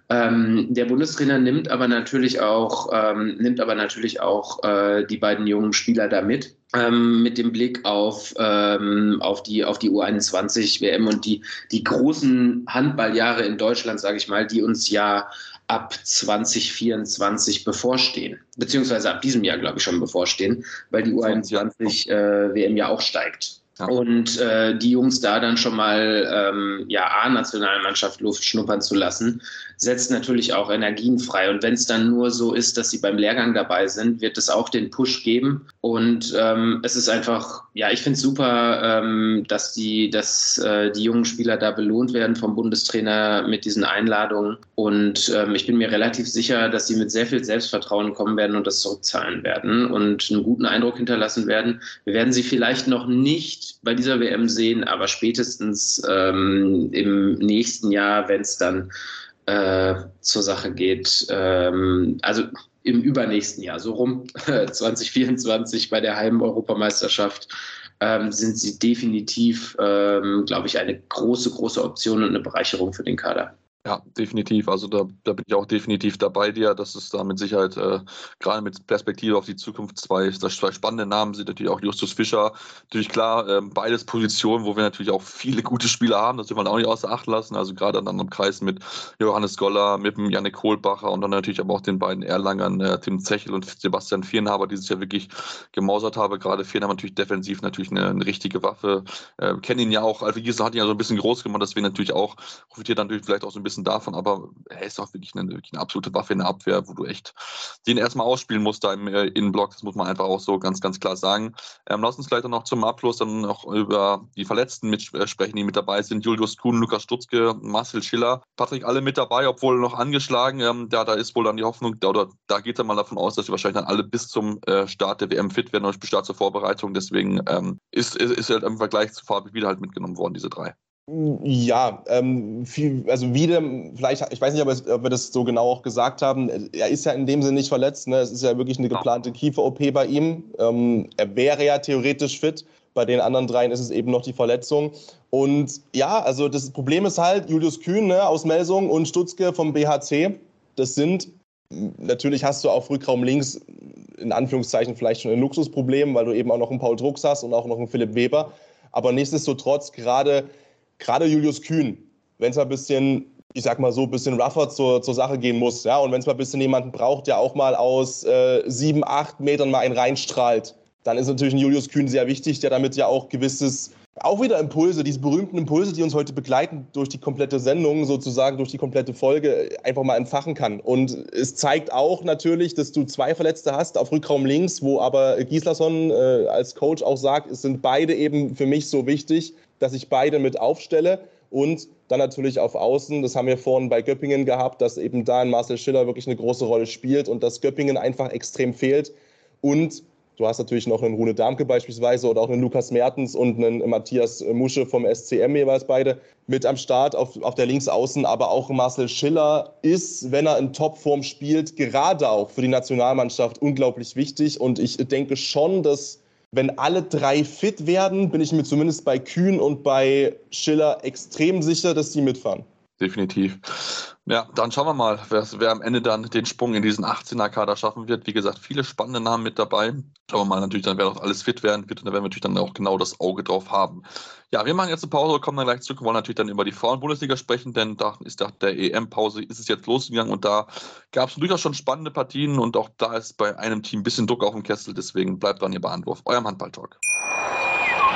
Ähm, der Bundestrainer nimmt aber natürlich auch, ähm, nimmt aber natürlich auch äh, die beiden jungen Spieler da mit. Ähm, mit dem Blick auf, ähm, auf die, auf die U21 WM und die, die großen Handballjahre in Deutschland, sage ich mal, die uns ja ab 2024 bevorstehen, beziehungsweise ab diesem Jahr, glaube ich, schon bevorstehen, weil die U21 äh, WM ja auch steigt. Und äh, die Jungs da dann schon mal ähm, ja, A-Nationalmannschaft Luft schnuppern zu lassen, setzt natürlich auch Energien frei. Und wenn es dann nur so ist, dass sie beim Lehrgang dabei sind, wird es auch den Push geben. Und ähm, es ist einfach, ja, ich finde es super, ähm, dass, die, dass äh, die jungen Spieler da belohnt werden vom Bundestrainer mit diesen Einladungen. Und ähm, ich bin mir relativ sicher, dass sie mit sehr viel Selbstvertrauen kommen werden und das zurückzahlen werden und einen guten Eindruck hinterlassen werden. Wir werden sie vielleicht noch nicht bei dieser WM sehen, aber spätestens ähm, im nächsten Jahr, wenn es dann äh, zur Sache geht. Ähm, also im übernächsten Jahr, so rum 2024 bei der Heim-Europameisterschaft, ähm, sind sie definitiv, ähm, glaube ich, eine große, große Option und eine Bereicherung für den Kader. Ja, definitiv. Also da, da bin ich auch definitiv dabei dir. dass es da mit Sicherheit, äh, gerade mit Perspektive auf die Zukunft, zwei, zwei spannende Namen sind natürlich auch Justus Fischer. Natürlich klar, ähm, beides Positionen, wo wir natürlich auch viele gute Spieler haben, das will man auch nicht außer Acht lassen. Also gerade dann im Kreis mit Johannes Goller, mit dem Janik Kohlbacher und dann natürlich aber auch den beiden Erlangern, äh, Tim Zechel und Sebastian Vierenhaber, die sich ja wirklich gemausert haben. Gerade Vierenhaber natürlich defensiv natürlich eine, eine richtige Waffe. Äh, kennen ihn ja auch, Alfred Giesler hat ihn ja so ein bisschen groß gemacht, deswegen natürlich auch profitiert natürlich vielleicht auch so ein bisschen bisschen davon, aber er ist auch wirklich eine, wirklich eine absolute Waffe in der Abwehr, wo du echt den erstmal ausspielen musst da im äh, Innenblock. Das muss man einfach auch so ganz, ganz klar sagen. Ähm, lass uns gleich dann noch zum Abschluss dann noch über die Verletzten mitsprechen, die mit dabei sind. Julius Kuhn, Lukas Stutzke, Marcel Schiller, Patrick, alle mit dabei, obwohl noch angeschlagen. Ähm, da, da ist wohl dann die Hoffnung, da, oder da geht er mal davon aus, dass sie wahrscheinlich dann alle bis zum äh, Start der WM fit werden, bis Start zur Vorbereitung. Deswegen ähm, ist, ist, ist halt im Vergleich zu Fabi wieder halt mitgenommen worden, diese drei. Ja, ähm, viel, also wieder, vielleicht, ich weiß nicht, ob, es, ob, wir das so genau auch gesagt haben, er ist ja in dem Sinne nicht verletzt, ne? es ist ja wirklich eine geplante Kiefer-OP bei ihm. Ähm, er wäre ja theoretisch fit, bei den anderen dreien ist es eben noch die Verletzung. Und ja, also das Problem ist halt, Julius Kühn ne, aus Melsung und Stutzke vom BHC, das sind, natürlich hast du auf Rückraum links in Anführungszeichen vielleicht schon ein Luxusproblem, weil du eben auch noch einen Paul Drucks hast und auch noch einen Philipp Weber. Aber nichtsdestotrotz, gerade gerade Julius Kühn, wenn es mal ein bisschen, ich sag mal so, ein bisschen rougher zur, zur Sache gehen muss, ja, und wenn es mal ein bisschen jemanden braucht, der auch mal aus äh, sieben, acht Metern mal einen reinstrahlt, dann ist natürlich ein Julius Kühn sehr wichtig, der damit ja auch gewisses, auch wieder Impulse, diese berühmten Impulse, die uns heute begleiten durch die komplette Sendung, sozusagen durch die komplette Folge, einfach mal entfachen kann. Und es zeigt auch natürlich, dass du zwei Verletzte hast auf Rückraum links, wo aber Gislason äh, als Coach auch sagt, es sind beide eben für mich so wichtig, dass ich beide mit aufstelle und dann natürlich auf Außen, das haben wir vorhin bei Göppingen gehabt, dass eben da ein Marcel Schiller wirklich eine große Rolle spielt und dass Göppingen einfach extrem fehlt. Und du hast natürlich noch einen Rune Darmke beispielsweise oder auch einen Lukas Mertens und einen Matthias Musche vom SCM jeweils beide mit am Start auf, auf der Linksaußen. Aber auch Marcel Schiller ist, wenn er in Topform spielt, gerade auch für die Nationalmannschaft unglaublich wichtig. Und ich denke schon, dass wenn alle drei fit werden, bin ich mir zumindest bei Kühn und bei Schiller extrem sicher, dass die mitfahren. Definitiv. Ja, dann schauen wir mal, wer, wer am Ende dann den Sprung in diesen 18er-Kader schaffen wird. Wie gesagt, viele spannende Namen mit dabei. Schauen wir mal natürlich dann, wer auch alles fit werden wird. Und da werden wir natürlich dann auch genau das Auge drauf haben. Ja, wir machen jetzt eine Pause, kommen dann gleich zurück und wollen natürlich dann über die Frauen-Bundesliga sprechen, denn da ist nach der EM-Pause ist es jetzt losgegangen und da gab es durchaus schon spannende Partien und auch da ist bei einem Team ein bisschen Druck auf dem Kessel. Deswegen bleibt dann Ihr Beantwurf. Eurem Handball-Talk.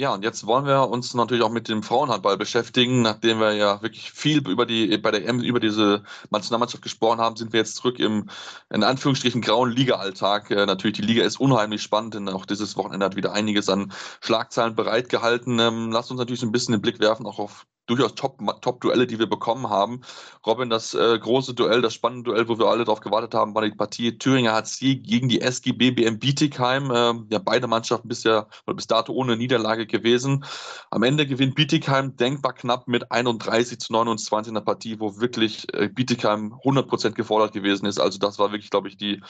Ja, und jetzt wollen wir uns natürlich auch mit dem Frauenhandball beschäftigen. Nachdem wir ja wirklich viel über die, bei der M, über diese Nationalmannschaft gesprochen haben, sind wir jetzt zurück im, in Anführungsstrichen, grauen Liga-Alltag. Äh, natürlich, die Liga ist unheimlich spannend, denn auch dieses Wochenende hat wieder einiges an Schlagzeilen bereitgehalten. Ähm, lasst uns natürlich so ein bisschen den Blick werfen, auch auf durchaus Top-Duelle, die wir bekommen haben. Robin, das äh, große Duell, das spannende Duell, wo wir alle darauf gewartet haben, war die Partie Thüringer HC gegen die SG BBM Bietigheim. Äh, ja, beide Mannschaften bisher oder bis dato ohne Niederlage gewesen. Am Ende gewinnt Bietigheim denkbar knapp mit 31 zu 29 in der Partie, wo wirklich äh, Bietigheim 100% gefordert gewesen ist. Also das war wirklich, glaube ich, die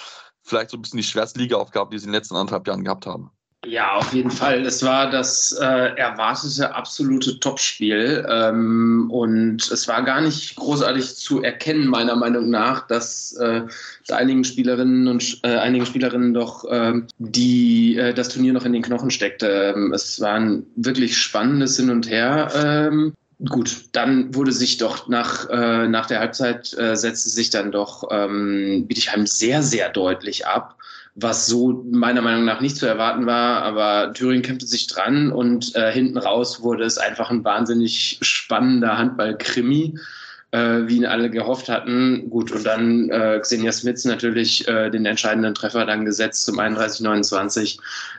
vielleicht so ein bisschen die schwerste Ligaaufgabe, die sie in den letzten anderthalb Jahren gehabt haben. Ja, auf jeden Fall. Es war das äh, erwartete absolute Topspiel. Ähm, und es war gar nicht großartig zu erkennen, meiner Meinung nach, dass äh, einigen Spielerinnen und äh, einigen Spielerinnen doch äh, die, äh, das Turnier noch in den Knochen steckte. Ähm, es war ein wirklich spannendes Hin und Her. Ähm, Gut, dann wurde sich doch nach, äh, nach der Halbzeit äh, setzte sich dann doch ähm, Bietigheim sehr, sehr deutlich ab was so meiner Meinung nach nicht zu erwarten war. Aber Thüringen kämpfte sich dran und äh, hinten raus wurde es einfach ein wahnsinnig spannender Handball-Krimi, äh, wie ihn alle gehofft hatten. Gut, und dann äh, Xenia Smits natürlich äh, den entscheidenden Treffer dann gesetzt zum 31-29.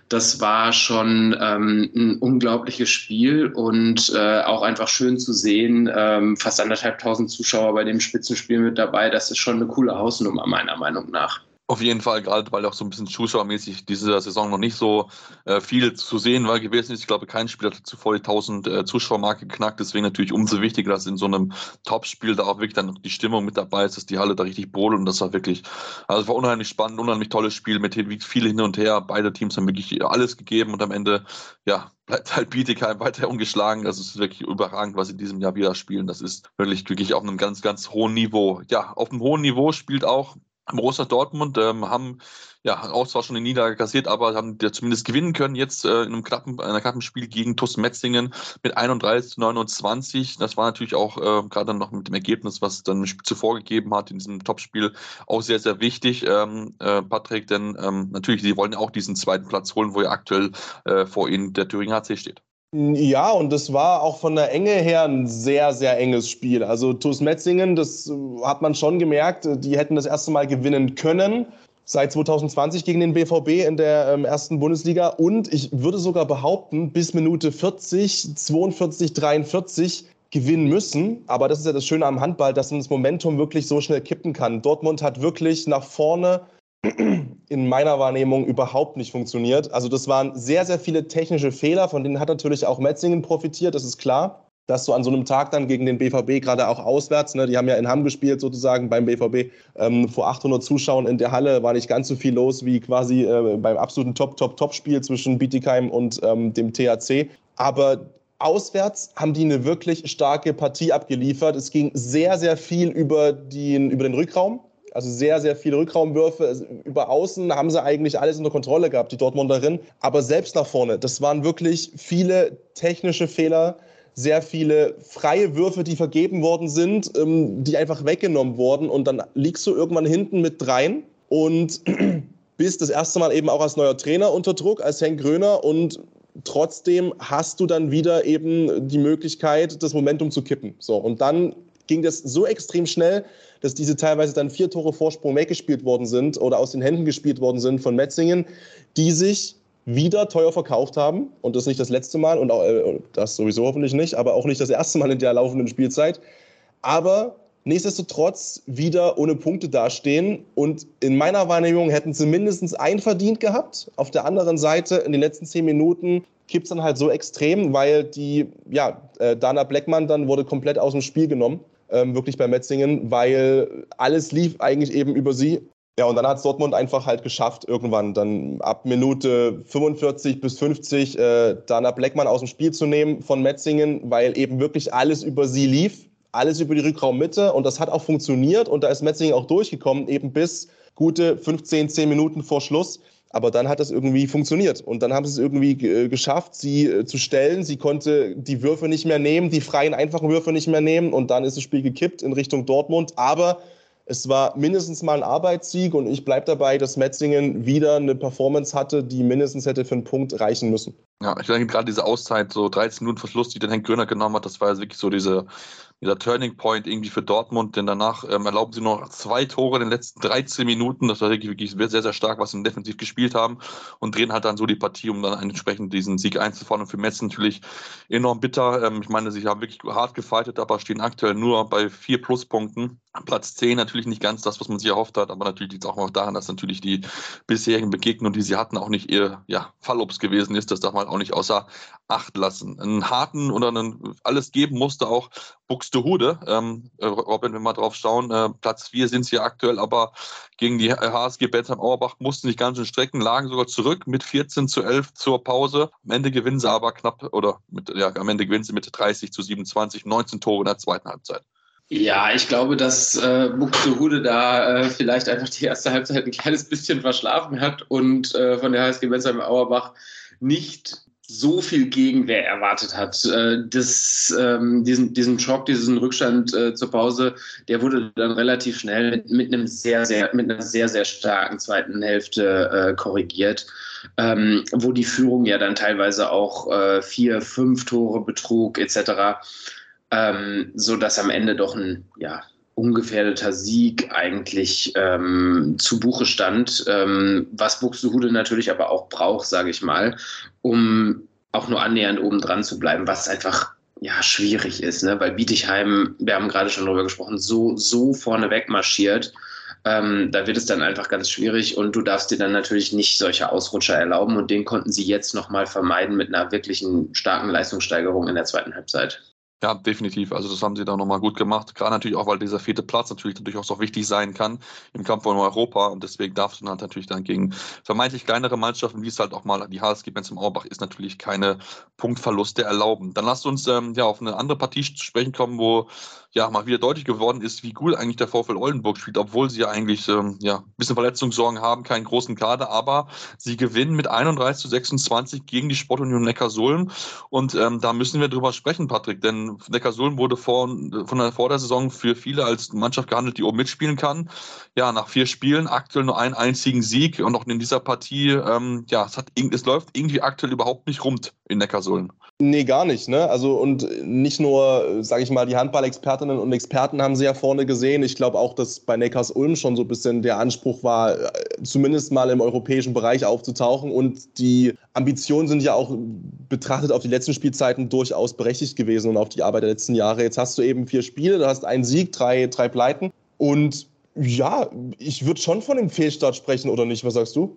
Das war schon ähm, ein unglaubliches Spiel und äh, auch einfach schön zu sehen. Ähm, fast anderthalbtausend Zuschauer bei dem Spitzenspiel mit dabei. Das ist schon eine coole Hausnummer meiner Meinung nach. Auf jeden Fall, gerade weil auch so ein bisschen zuschauermäßig diese Saison noch nicht so äh, viel zu sehen war gewesen ist. Ich glaube, kein Spiel hat zuvor die 1000 äh, Zuschauermarke geknackt. Deswegen natürlich umso wichtiger, dass in so einem Topspiel da auch wirklich dann die Stimmung mit dabei ist, dass die Halle da richtig brodelt. Und das war wirklich, also war unheimlich spannend, unheimlich tolles Spiel mit viel hin und her. Beide Teams haben wirklich alles gegeben und am Ende, ja, bleibt halt Bietigheim weiter ungeschlagen. Das ist wirklich überragend, was sie in diesem Jahr wieder spielen. Das ist wirklich, wirklich auf einem ganz, ganz hohen Niveau. Ja, auf einem hohen Niveau spielt auch Borussia Dortmund ähm, haben ja auch zwar schon eine Niederlage kassiert, aber haben ja zumindest gewinnen können jetzt äh, in einem knappen, einer knappen Spiel gegen TuS Metzingen mit 31 zu 29. Das war natürlich auch äh, gerade dann noch mit dem Ergebnis, was dann zuvor gegeben hat in diesem Topspiel, auch sehr, sehr wichtig, ähm, äh, Patrick, denn ähm, natürlich, sie wollen auch diesen zweiten Platz holen, wo ja aktuell äh, vor ihnen der Thüringer HC steht. Ja, und das war auch von der Enge her ein sehr, sehr enges Spiel. Also TuS Metzingen, das hat man schon gemerkt, die hätten das erste Mal gewinnen können seit 2020 gegen den BVB in der ähm, ersten Bundesliga. Und ich würde sogar behaupten, bis Minute 40, 42, 43 gewinnen müssen. Aber das ist ja das Schöne am Handball, dass man das Momentum wirklich so schnell kippen kann. Dortmund hat wirklich nach vorne in meiner Wahrnehmung überhaupt nicht funktioniert. Also das waren sehr, sehr viele technische Fehler, von denen hat natürlich auch Metzingen profitiert, das ist klar. Dass du an so einem Tag dann gegen den BVB, gerade auch auswärts, ne, die haben ja in Hamm gespielt sozusagen beim BVB, ähm, vor 800 Zuschauern in der Halle war nicht ganz so viel los wie quasi äh, beim absoluten Top-Top-Top-Spiel zwischen Bietigheim und ähm, dem THC. Aber auswärts haben die eine wirklich starke Partie abgeliefert. Es ging sehr, sehr viel über den, über den Rückraum. Also sehr, sehr viele Rückraumwürfe. Also über außen haben sie eigentlich alles unter Kontrolle gehabt, die Dortmunderin. Aber selbst nach vorne, das waren wirklich viele technische Fehler, sehr viele freie Würfe, die vergeben worden sind, ähm, die einfach weggenommen wurden. Und dann liegst du irgendwann hinten mit dreien und bist das erste Mal eben auch als neuer Trainer unter Druck, als Henk Gröner. Und trotzdem hast du dann wieder eben die Möglichkeit, das Momentum zu kippen. So, und dann ging das so extrem schnell, dass diese teilweise dann vier Tore Vorsprung weggespielt worden sind oder aus den Händen gespielt worden sind von Metzingen, die sich wieder teuer verkauft haben und das nicht das letzte Mal und auch, äh, das sowieso hoffentlich nicht, aber auch nicht das erste Mal in der laufenden Spielzeit. Aber nichtsdestotrotz wieder ohne Punkte dastehen und in meiner Wahrnehmung hätten sie mindestens ein verdient gehabt. Auf der anderen Seite in den letzten zehn Minuten kippt es dann halt so extrem, weil die, ja, äh, Dana Blackman dann wurde komplett aus dem Spiel genommen ähm, wirklich bei Metzingen, weil alles lief eigentlich eben über sie. Ja, und dann hat es Dortmund einfach halt geschafft, irgendwann dann ab Minute 45 bis 50 äh, Dana Bleckmann aus dem Spiel zu nehmen von Metzingen, weil eben wirklich alles über sie lief, alles über die Rückraummitte und das hat auch funktioniert und da ist Metzingen auch durchgekommen, eben bis gute 15, 10 Minuten vor Schluss. Aber dann hat das irgendwie funktioniert. Und dann haben sie es irgendwie äh, geschafft, sie äh, zu stellen. Sie konnte die Würfe nicht mehr nehmen, die freien, einfachen Würfe nicht mehr nehmen. Und dann ist das Spiel gekippt in Richtung Dortmund. Aber es war mindestens mal ein Arbeitssieg und ich bleibe dabei, dass Metzingen wieder eine Performance hatte, die mindestens hätte für einen Punkt reichen müssen. Ja, ich denke gerade diese Auszeit, so 13 Minuten Verschluss, die dann Henk Gröner genommen hat, das war wirklich so diese, dieser Turning Point irgendwie für Dortmund, denn danach ähm, erlauben sie noch zwei Tore in den letzten 13 Minuten. Das war wirklich, sehr, sehr stark, was sie defensiv gespielt haben und drehen halt dann so die Partie, um dann entsprechend diesen Sieg einzufahren. Und für Metz natürlich enorm bitter. Ähm, ich meine, sie haben wirklich hart gefightet, aber stehen aktuell nur bei vier Pluspunkten. Platz 10 natürlich nicht ganz das, was man sich erhofft hat, aber natürlich liegt es auch noch daran, dass natürlich die bisherigen Begegnungen, die sie hatten, auch nicht ihr ja, Fallobst gewesen ist. Das darf man auch nicht außer Acht lassen. Einen harten oder einen, alles geben musste auch Buxtehude. Ähm, äh, Robin, wenn wir drauf schauen, äh, Platz 4 sind sie aktuell, aber gegen die HSG Bensheim Auerbach mussten sich ganz schön strecken, lagen sogar zurück mit 14 zu 11 zur Pause. Am Ende gewinnen sie aber knapp, oder mit, ja, am Ende gewinnen sie mit 30 zu 27, 19 Tore in der zweiten Halbzeit. Ja, ich glaube, dass äh, Buxtehude da äh, vielleicht einfach die erste Halbzeit ein kleines bisschen verschlafen hat und äh, von der HSG Bensheim Auerbach nicht so viel Gegenwehr erwartet hat. Äh, das, ähm, diesen, diesen Schock, diesen Rückstand äh, zur Pause, der wurde dann relativ schnell mit, mit, einem sehr, sehr, mit einer sehr, sehr starken zweiten Hälfte äh, korrigiert. Ähm, wo die Führung ja dann teilweise auch vier, fünf Tore betrug etc ähm, so dass am Ende doch ein ja, ungefährdeter Sieg eigentlich ähm, zu Buche stand, ähm, was Buxtehude natürlich aber auch braucht, sage ich mal, um auch nur annähernd oben dran zu bleiben, was einfach ja schwierig ist, ne? weil Bietigheim, wir haben gerade schon darüber gesprochen, so, so vorneweg marschiert. Ähm, da wird es dann einfach ganz schwierig und du darfst dir dann natürlich nicht solche Ausrutscher erlauben und den konnten sie jetzt nochmal vermeiden mit einer wirklichen starken Leistungssteigerung in der zweiten Halbzeit. Ja, definitiv. Also das haben sie da nochmal gut gemacht. Gerade natürlich auch, weil dieser vierte Platz natürlich durchaus auch wichtig sein kann im Kampf um Europa. Und deswegen darfst du dann halt natürlich dann gegen vermeintlich kleinere Mannschaften, wie es halt auch mal die HSG Benz im Auerbach ist, natürlich keine Punktverluste erlauben. Dann lasst uns ähm, ja auf eine andere Partie zu sprechen kommen, wo ja mal wieder deutlich geworden ist, wie gut eigentlich der VfL Oldenburg spielt, obwohl sie ja eigentlich ähm, ja, ein bisschen Verletzungssorgen haben, keinen großen Kader, aber sie gewinnen mit 31 zu 26 gegen die Sportunion Neckarsulm. Und ähm, da müssen wir drüber sprechen, Patrick, denn Neckarsulm wurde vor, von der Vordersaison für viele als Mannschaft gehandelt, die oben mitspielen kann. Ja, nach vier Spielen aktuell nur einen einzigen Sieg und auch in dieser Partie, ähm, ja, es, hat, es läuft irgendwie aktuell überhaupt nicht rund in Neckarsulm. Nee, gar nicht. Ne? Also und nicht nur, sage ich mal, die Handball-Expertinnen und Experten haben sie ja vorne gesehen. Ich glaube auch, dass bei Neckars Ulm schon so ein bisschen der Anspruch war, äh, zumindest mal im europäischen Bereich aufzutauchen. Und die Ambitionen sind ja auch betrachtet auf die letzten Spielzeiten durchaus berechtigt gewesen und auf die Arbeit der letzten Jahre. Jetzt hast du eben vier Spiele, du hast einen Sieg, drei, drei Pleiten. Und ja, ich würde schon von dem Fehlstart sprechen, oder nicht? Was sagst du?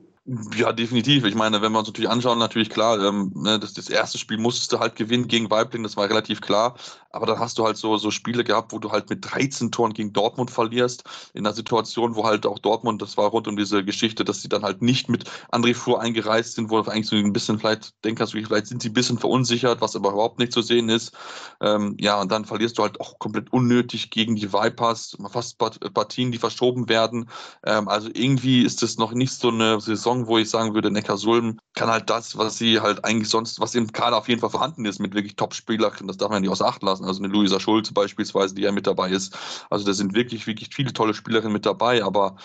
Ja, definitiv. Ich meine, wenn wir uns natürlich anschauen, natürlich klar, ähm, ne, das, das erste Spiel musstest du halt gewinnen gegen Weibling, das war relativ klar. Aber dann hast du halt so, so Spiele gehabt, wo du halt mit 13 Toren gegen Dortmund verlierst, in einer Situation, wo halt auch Dortmund, das war rund um diese Geschichte, dass sie dann halt nicht mit André Fuhr eingereist sind, wo du eigentlich so ein bisschen vielleicht denkst, vielleicht sind sie ein bisschen verunsichert, was aber überhaupt nicht zu sehen ist. Ähm, ja, und dann verlierst du halt auch komplett unnötig gegen die Vipers, fast Partien, die verschoben werden. Ähm, also irgendwie ist das noch nicht so eine Saison, wo ich sagen würde, Neckarsulm kann halt das, was sie halt eigentlich sonst, was im Kader auf jeden Fall vorhanden ist, mit wirklich Top-Spielern, das darf man nicht außer Acht lassen also eine Luisa Schulze beispielsweise, die ja mit dabei ist. Also da sind wirklich, wirklich viele tolle Spielerinnen mit dabei, aber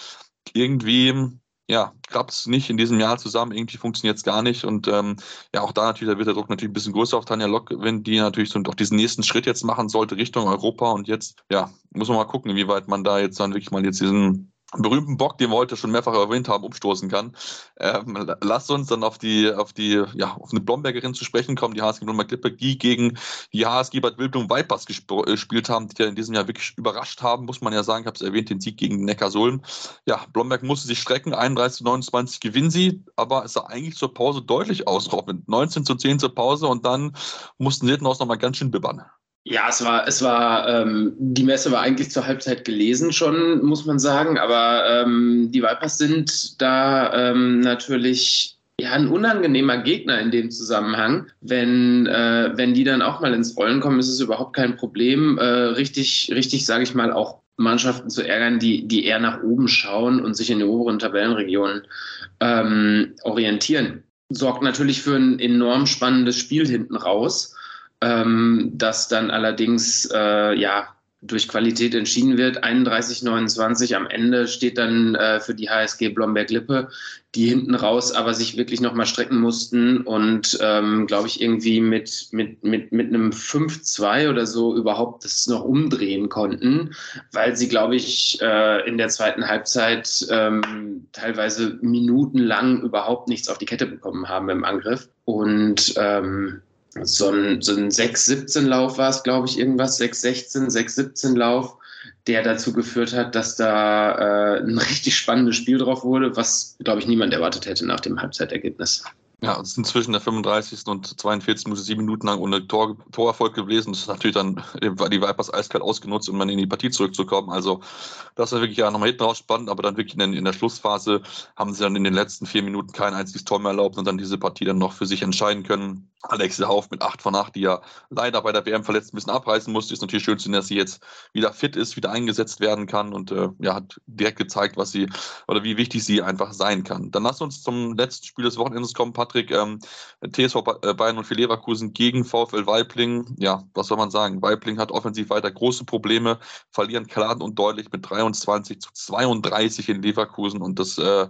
irgendwie ja, klappt es nicht in diesem Jahr zusammen, irgendwie funktioniert es gar nicht. Und ähm, ja, auch da natürlich, da wird der Druck natürlich ein bisschen größer auf Tanja Lock, wenn die natürlich so doch diesen nächsten Schritt jetzt machen sollte Richtung Europa. Und jetzt, ja, muss man mal gucken, inwieweit man da jetzt dann wirklich mal jetzt diesen berühmten Bock, den wir heute schon mehrfach erwähnt haben, umstoßen kann. Ähm, lasst uns dann auf die, auf die, ja, auf eine Blombergerin zu sprechen kommen, die HSG Blomberg Lippe, die gegen die HSG Bad Wildblum Vipers äh, gespielt haben, die ja in diesem Jahr wirklich überrascht haben, muss man ja sagen. Ich habe es erwähnt, den Sieg gegen Neckarsulm. Ja, Blomberg musste sich strecken, 31 zu 29 gewinnen sie, aber es sah eigentlich zur Pause deutlich aus, Robin. 19 zu 10 zur Pause und dann mussten sie hinten aus nochmal ganz schön bibbern. Ja, es war, es war, ähm, die Messe war eigentlich zur Halbzeit gelesen schon, muss man sagen, aber ähm, die Vipers sind da ähm, natürlich ja, ein unangenehmer Gegner in dem Zusammenhang. Wenn, äh, wenn die dann auch mal ins Rollen kommen, ist es überhaupt kein Problem, äh, richtig, richtig, sage ich mal, auch Mannschaften zu ärgern, die, die eher nach oben schauen und sich in den oberen Tabellenregionen ähm, orientieren. Sorgt natürlich für ein enorm spannendes Spiel hinten raus ähm, das dann allerdings äh, ja durch Qualität entschieden wird. 31-29 am Ende steht dann äh, für die HSG Blomberg-Lippe, die hinten raus aber sich wirklich nochmal strecken mussten und, ähm, glaube ich, irgendwie mit, mit, mit, mit einem 5-2 oder so überhaupt das noch umdrehen konnten, weil sie, glaube ich, äh, in der zweiten Halbzeit ähm, teilweise minutenlang überhaupt nichts auf die Kette bekommen haben im Angriff. Und ähm, so ein, so ein 6-17-Lauf war es, glaube ich, irgendwas, 6-16, 6-17-Lauf, der dazu geführt hat, dass da äh, ein richtig spannendes Spiel drauf wurde, was, glaube ich, niemand erwartet hätte nach dem Halbzeitergebnis. Ja, es sind zwischen der 35. und 42. Minute sieben Minuten lang ohne Tor, Torerfolg gewesen. Das ist natürlich dann, die Vipers eiskalt ausgenutzt, um dann in die Partie zurückzukommen. Also, das war wirklich ja nochmal hinten raus spannend, aber dann wirklich in, in, der Schlussphase haben sie dann in den letzten vier Minuten kein einziges Tor mehr erlaubt und dann diese Partie dann noch für sich entscheiden können. Alexia Hauf mit 8 von 8, die ja leider bei der WM verletzt ein bisschen abreißen musste. Ist natürlich schön zu sehen, dass sie jetzt wieder fit ist, wieder eingesetzt werden kann und äh, ja, hat direkt gezeigt, was sie oder wie wichtig sie einfach sein kann. Dann lass uns zum letzten Spiel des Wochenendes kommen, Patrick. Ähm, TSV äh, Bayern und für Leverkusen gegen VfL Weibling. Ja, was soll man sagen? Weibling hat offensiv weiter große Probleme, verlieren klar und deutlich mit 23 zu 32 in Leverkusen und das äh,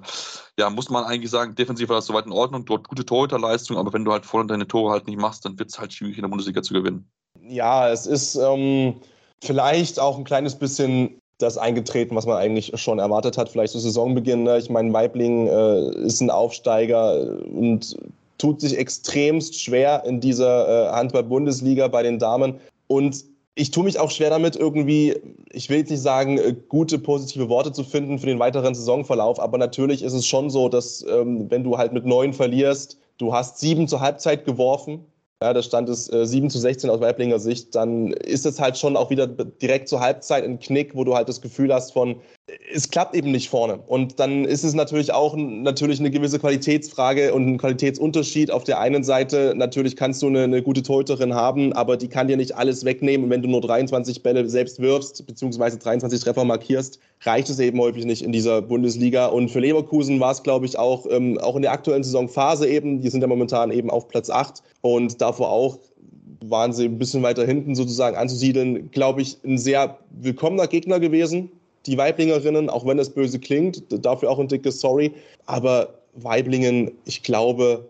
ja, muss man eigentlich sagen, defensiv war das soweit in Ordnung, dort gute Torhüterleistung, aber wenn du halt vorne deine Tore halt nicht machst, dann wird es halt schwierig in der Bundesliga zu gewinnen. Ja, es ist ähm, vielleicht auch ein kleines bisschen das eingetreten, was man eigentlich schon erwartet hat, vielleicht zu Saisonbeginn. Ne? Ich meine, Weibling äh, ist ein Aufsteiger und tut sich extremst schwer in dieser äh, Handball-Bundesliga bei den Damen. Und ich tue mich auch schwer damit, irgendwie, ich will jetzt nicht sagen, äh, gute, positive Worte zu finden für den weiteren Saisonverlauf, aber natürlich ist es schon so, dass ähm, wenn du halt mit neun verlierst, du hast sieben zur Halbzeit geworfen, ja, da stand es äh, 7 zu 16 aus Weiblinger Sicht, dann ist es halt schon auch wieder direkt zur Halbzeit ein Knick, wo du halt das Gefühl hast von, es klappt eben nicht vorne. Und dann ist es natürlich auch natürlich eine gewisse Qualitätsfrage und ein Qualitätsunterschied. Auf der einen Seite natürlich kannst du eine, eine gute Torhüterin haben, aber die kann dir nicht alles wegnehmen. Und wenn du nur 23 Bälle selbst wirfst, beziehungsweise 23 Treffer markierst, reicht es eben häufig nicht in dieser Bundesliga. Und für Leverkusen war es, glaube ich, auch, ähm, auch in der aktuellen Saisonphase eben, die sind ja momentan eben auf Platz 8 und davor auch waren sie ein bisschen weiter hinten sozusagen anzusiedeln, glaube ich, ein sehr willkommener Gegner gewesen die Weiblingerinnen, auch wenn das böse klingt, dafür auch ein dickes Sorry. Aber Weiblingen, ich glaube,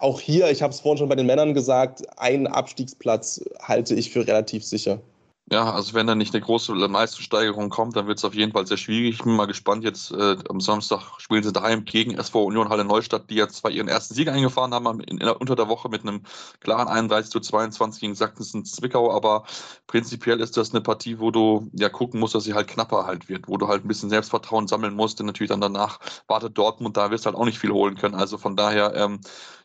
auch hier, ich habe es vorhin schon bei den Männern gesagt, einen Abstiegsplatz halte ich für relativ sicher. Ja, also wenn da nicht eine große Leistungssteigerung kommt, dann wird es auf jeden Fall sehr schwierig. Ich bin mal gespannt. Jetzt äh, am Samstag spielen sie daheim gegen SV Union Halle Neustadt, die jetzt zwar ihren ersten Sieg eingefahren haben in, in, unter der Woche mit einem klaren 31 zu 22 gegen Sachsen Zwickau, aber prinzipiell ist das eine Partie, wo du ja gucken musst, dass sie halt knapper halt wird, wo du halt ein bisschen Selbstvertrauen sammeln musst, denn natürlich dann danach wartet Dortmund, da wirst du halt auch nicht viel holen können. Also von daher ähm,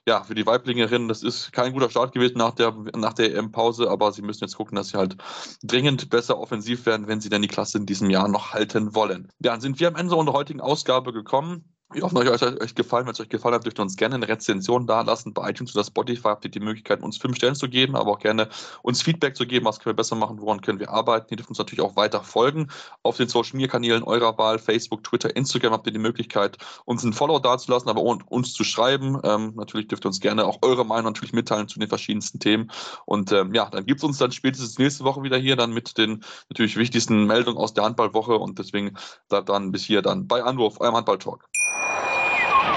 ja, für die Weiblingerinnen, das ist kein guter Start gewesen nach der, nach der EM-Pause, aber sie müssen jetzt gucken, dass sie halt dringend besser offensiv werden, wenn sie denn die Klasse in diesem Jahr noch halten wollen. Dann sind wir am Ende unserer heutigen Ausgabe gekommen. Wir hoffen, euch hat euch gefallen. Wenn es euch gefallen hat, dürft ihr uns gerne eine Rezension da lassen. Bei iTunes oder Spotify habt ihr die Möglichkeit, uns fünf Stellen zu geben, aber auch gerne uns Feedback zu geben, was können wir besser machen, woran können wir arbeiten. Ihr dürft uns natürlich auch weiter folgen. Auf den Social Media Kanälen eurer Wahl, Facebook, Twitter, Instagram habt ihr die Möglichkeit, uns einen Follow dazulassen, aber uns zu schreiben. Ähm, natürlich dürft ihr uns gerne auch eure Meinung natürlich mitteilen zu den verschiedensten Themen. Und ähm, ja, dann gibt es uns dann spätestens nächste Woche wieder hier, dann mit den natürlich wichtigsten Meldungen aus der Handballwoche. Und deswegen dann bis hier dann bei Anruf, eurem Handball-Talk.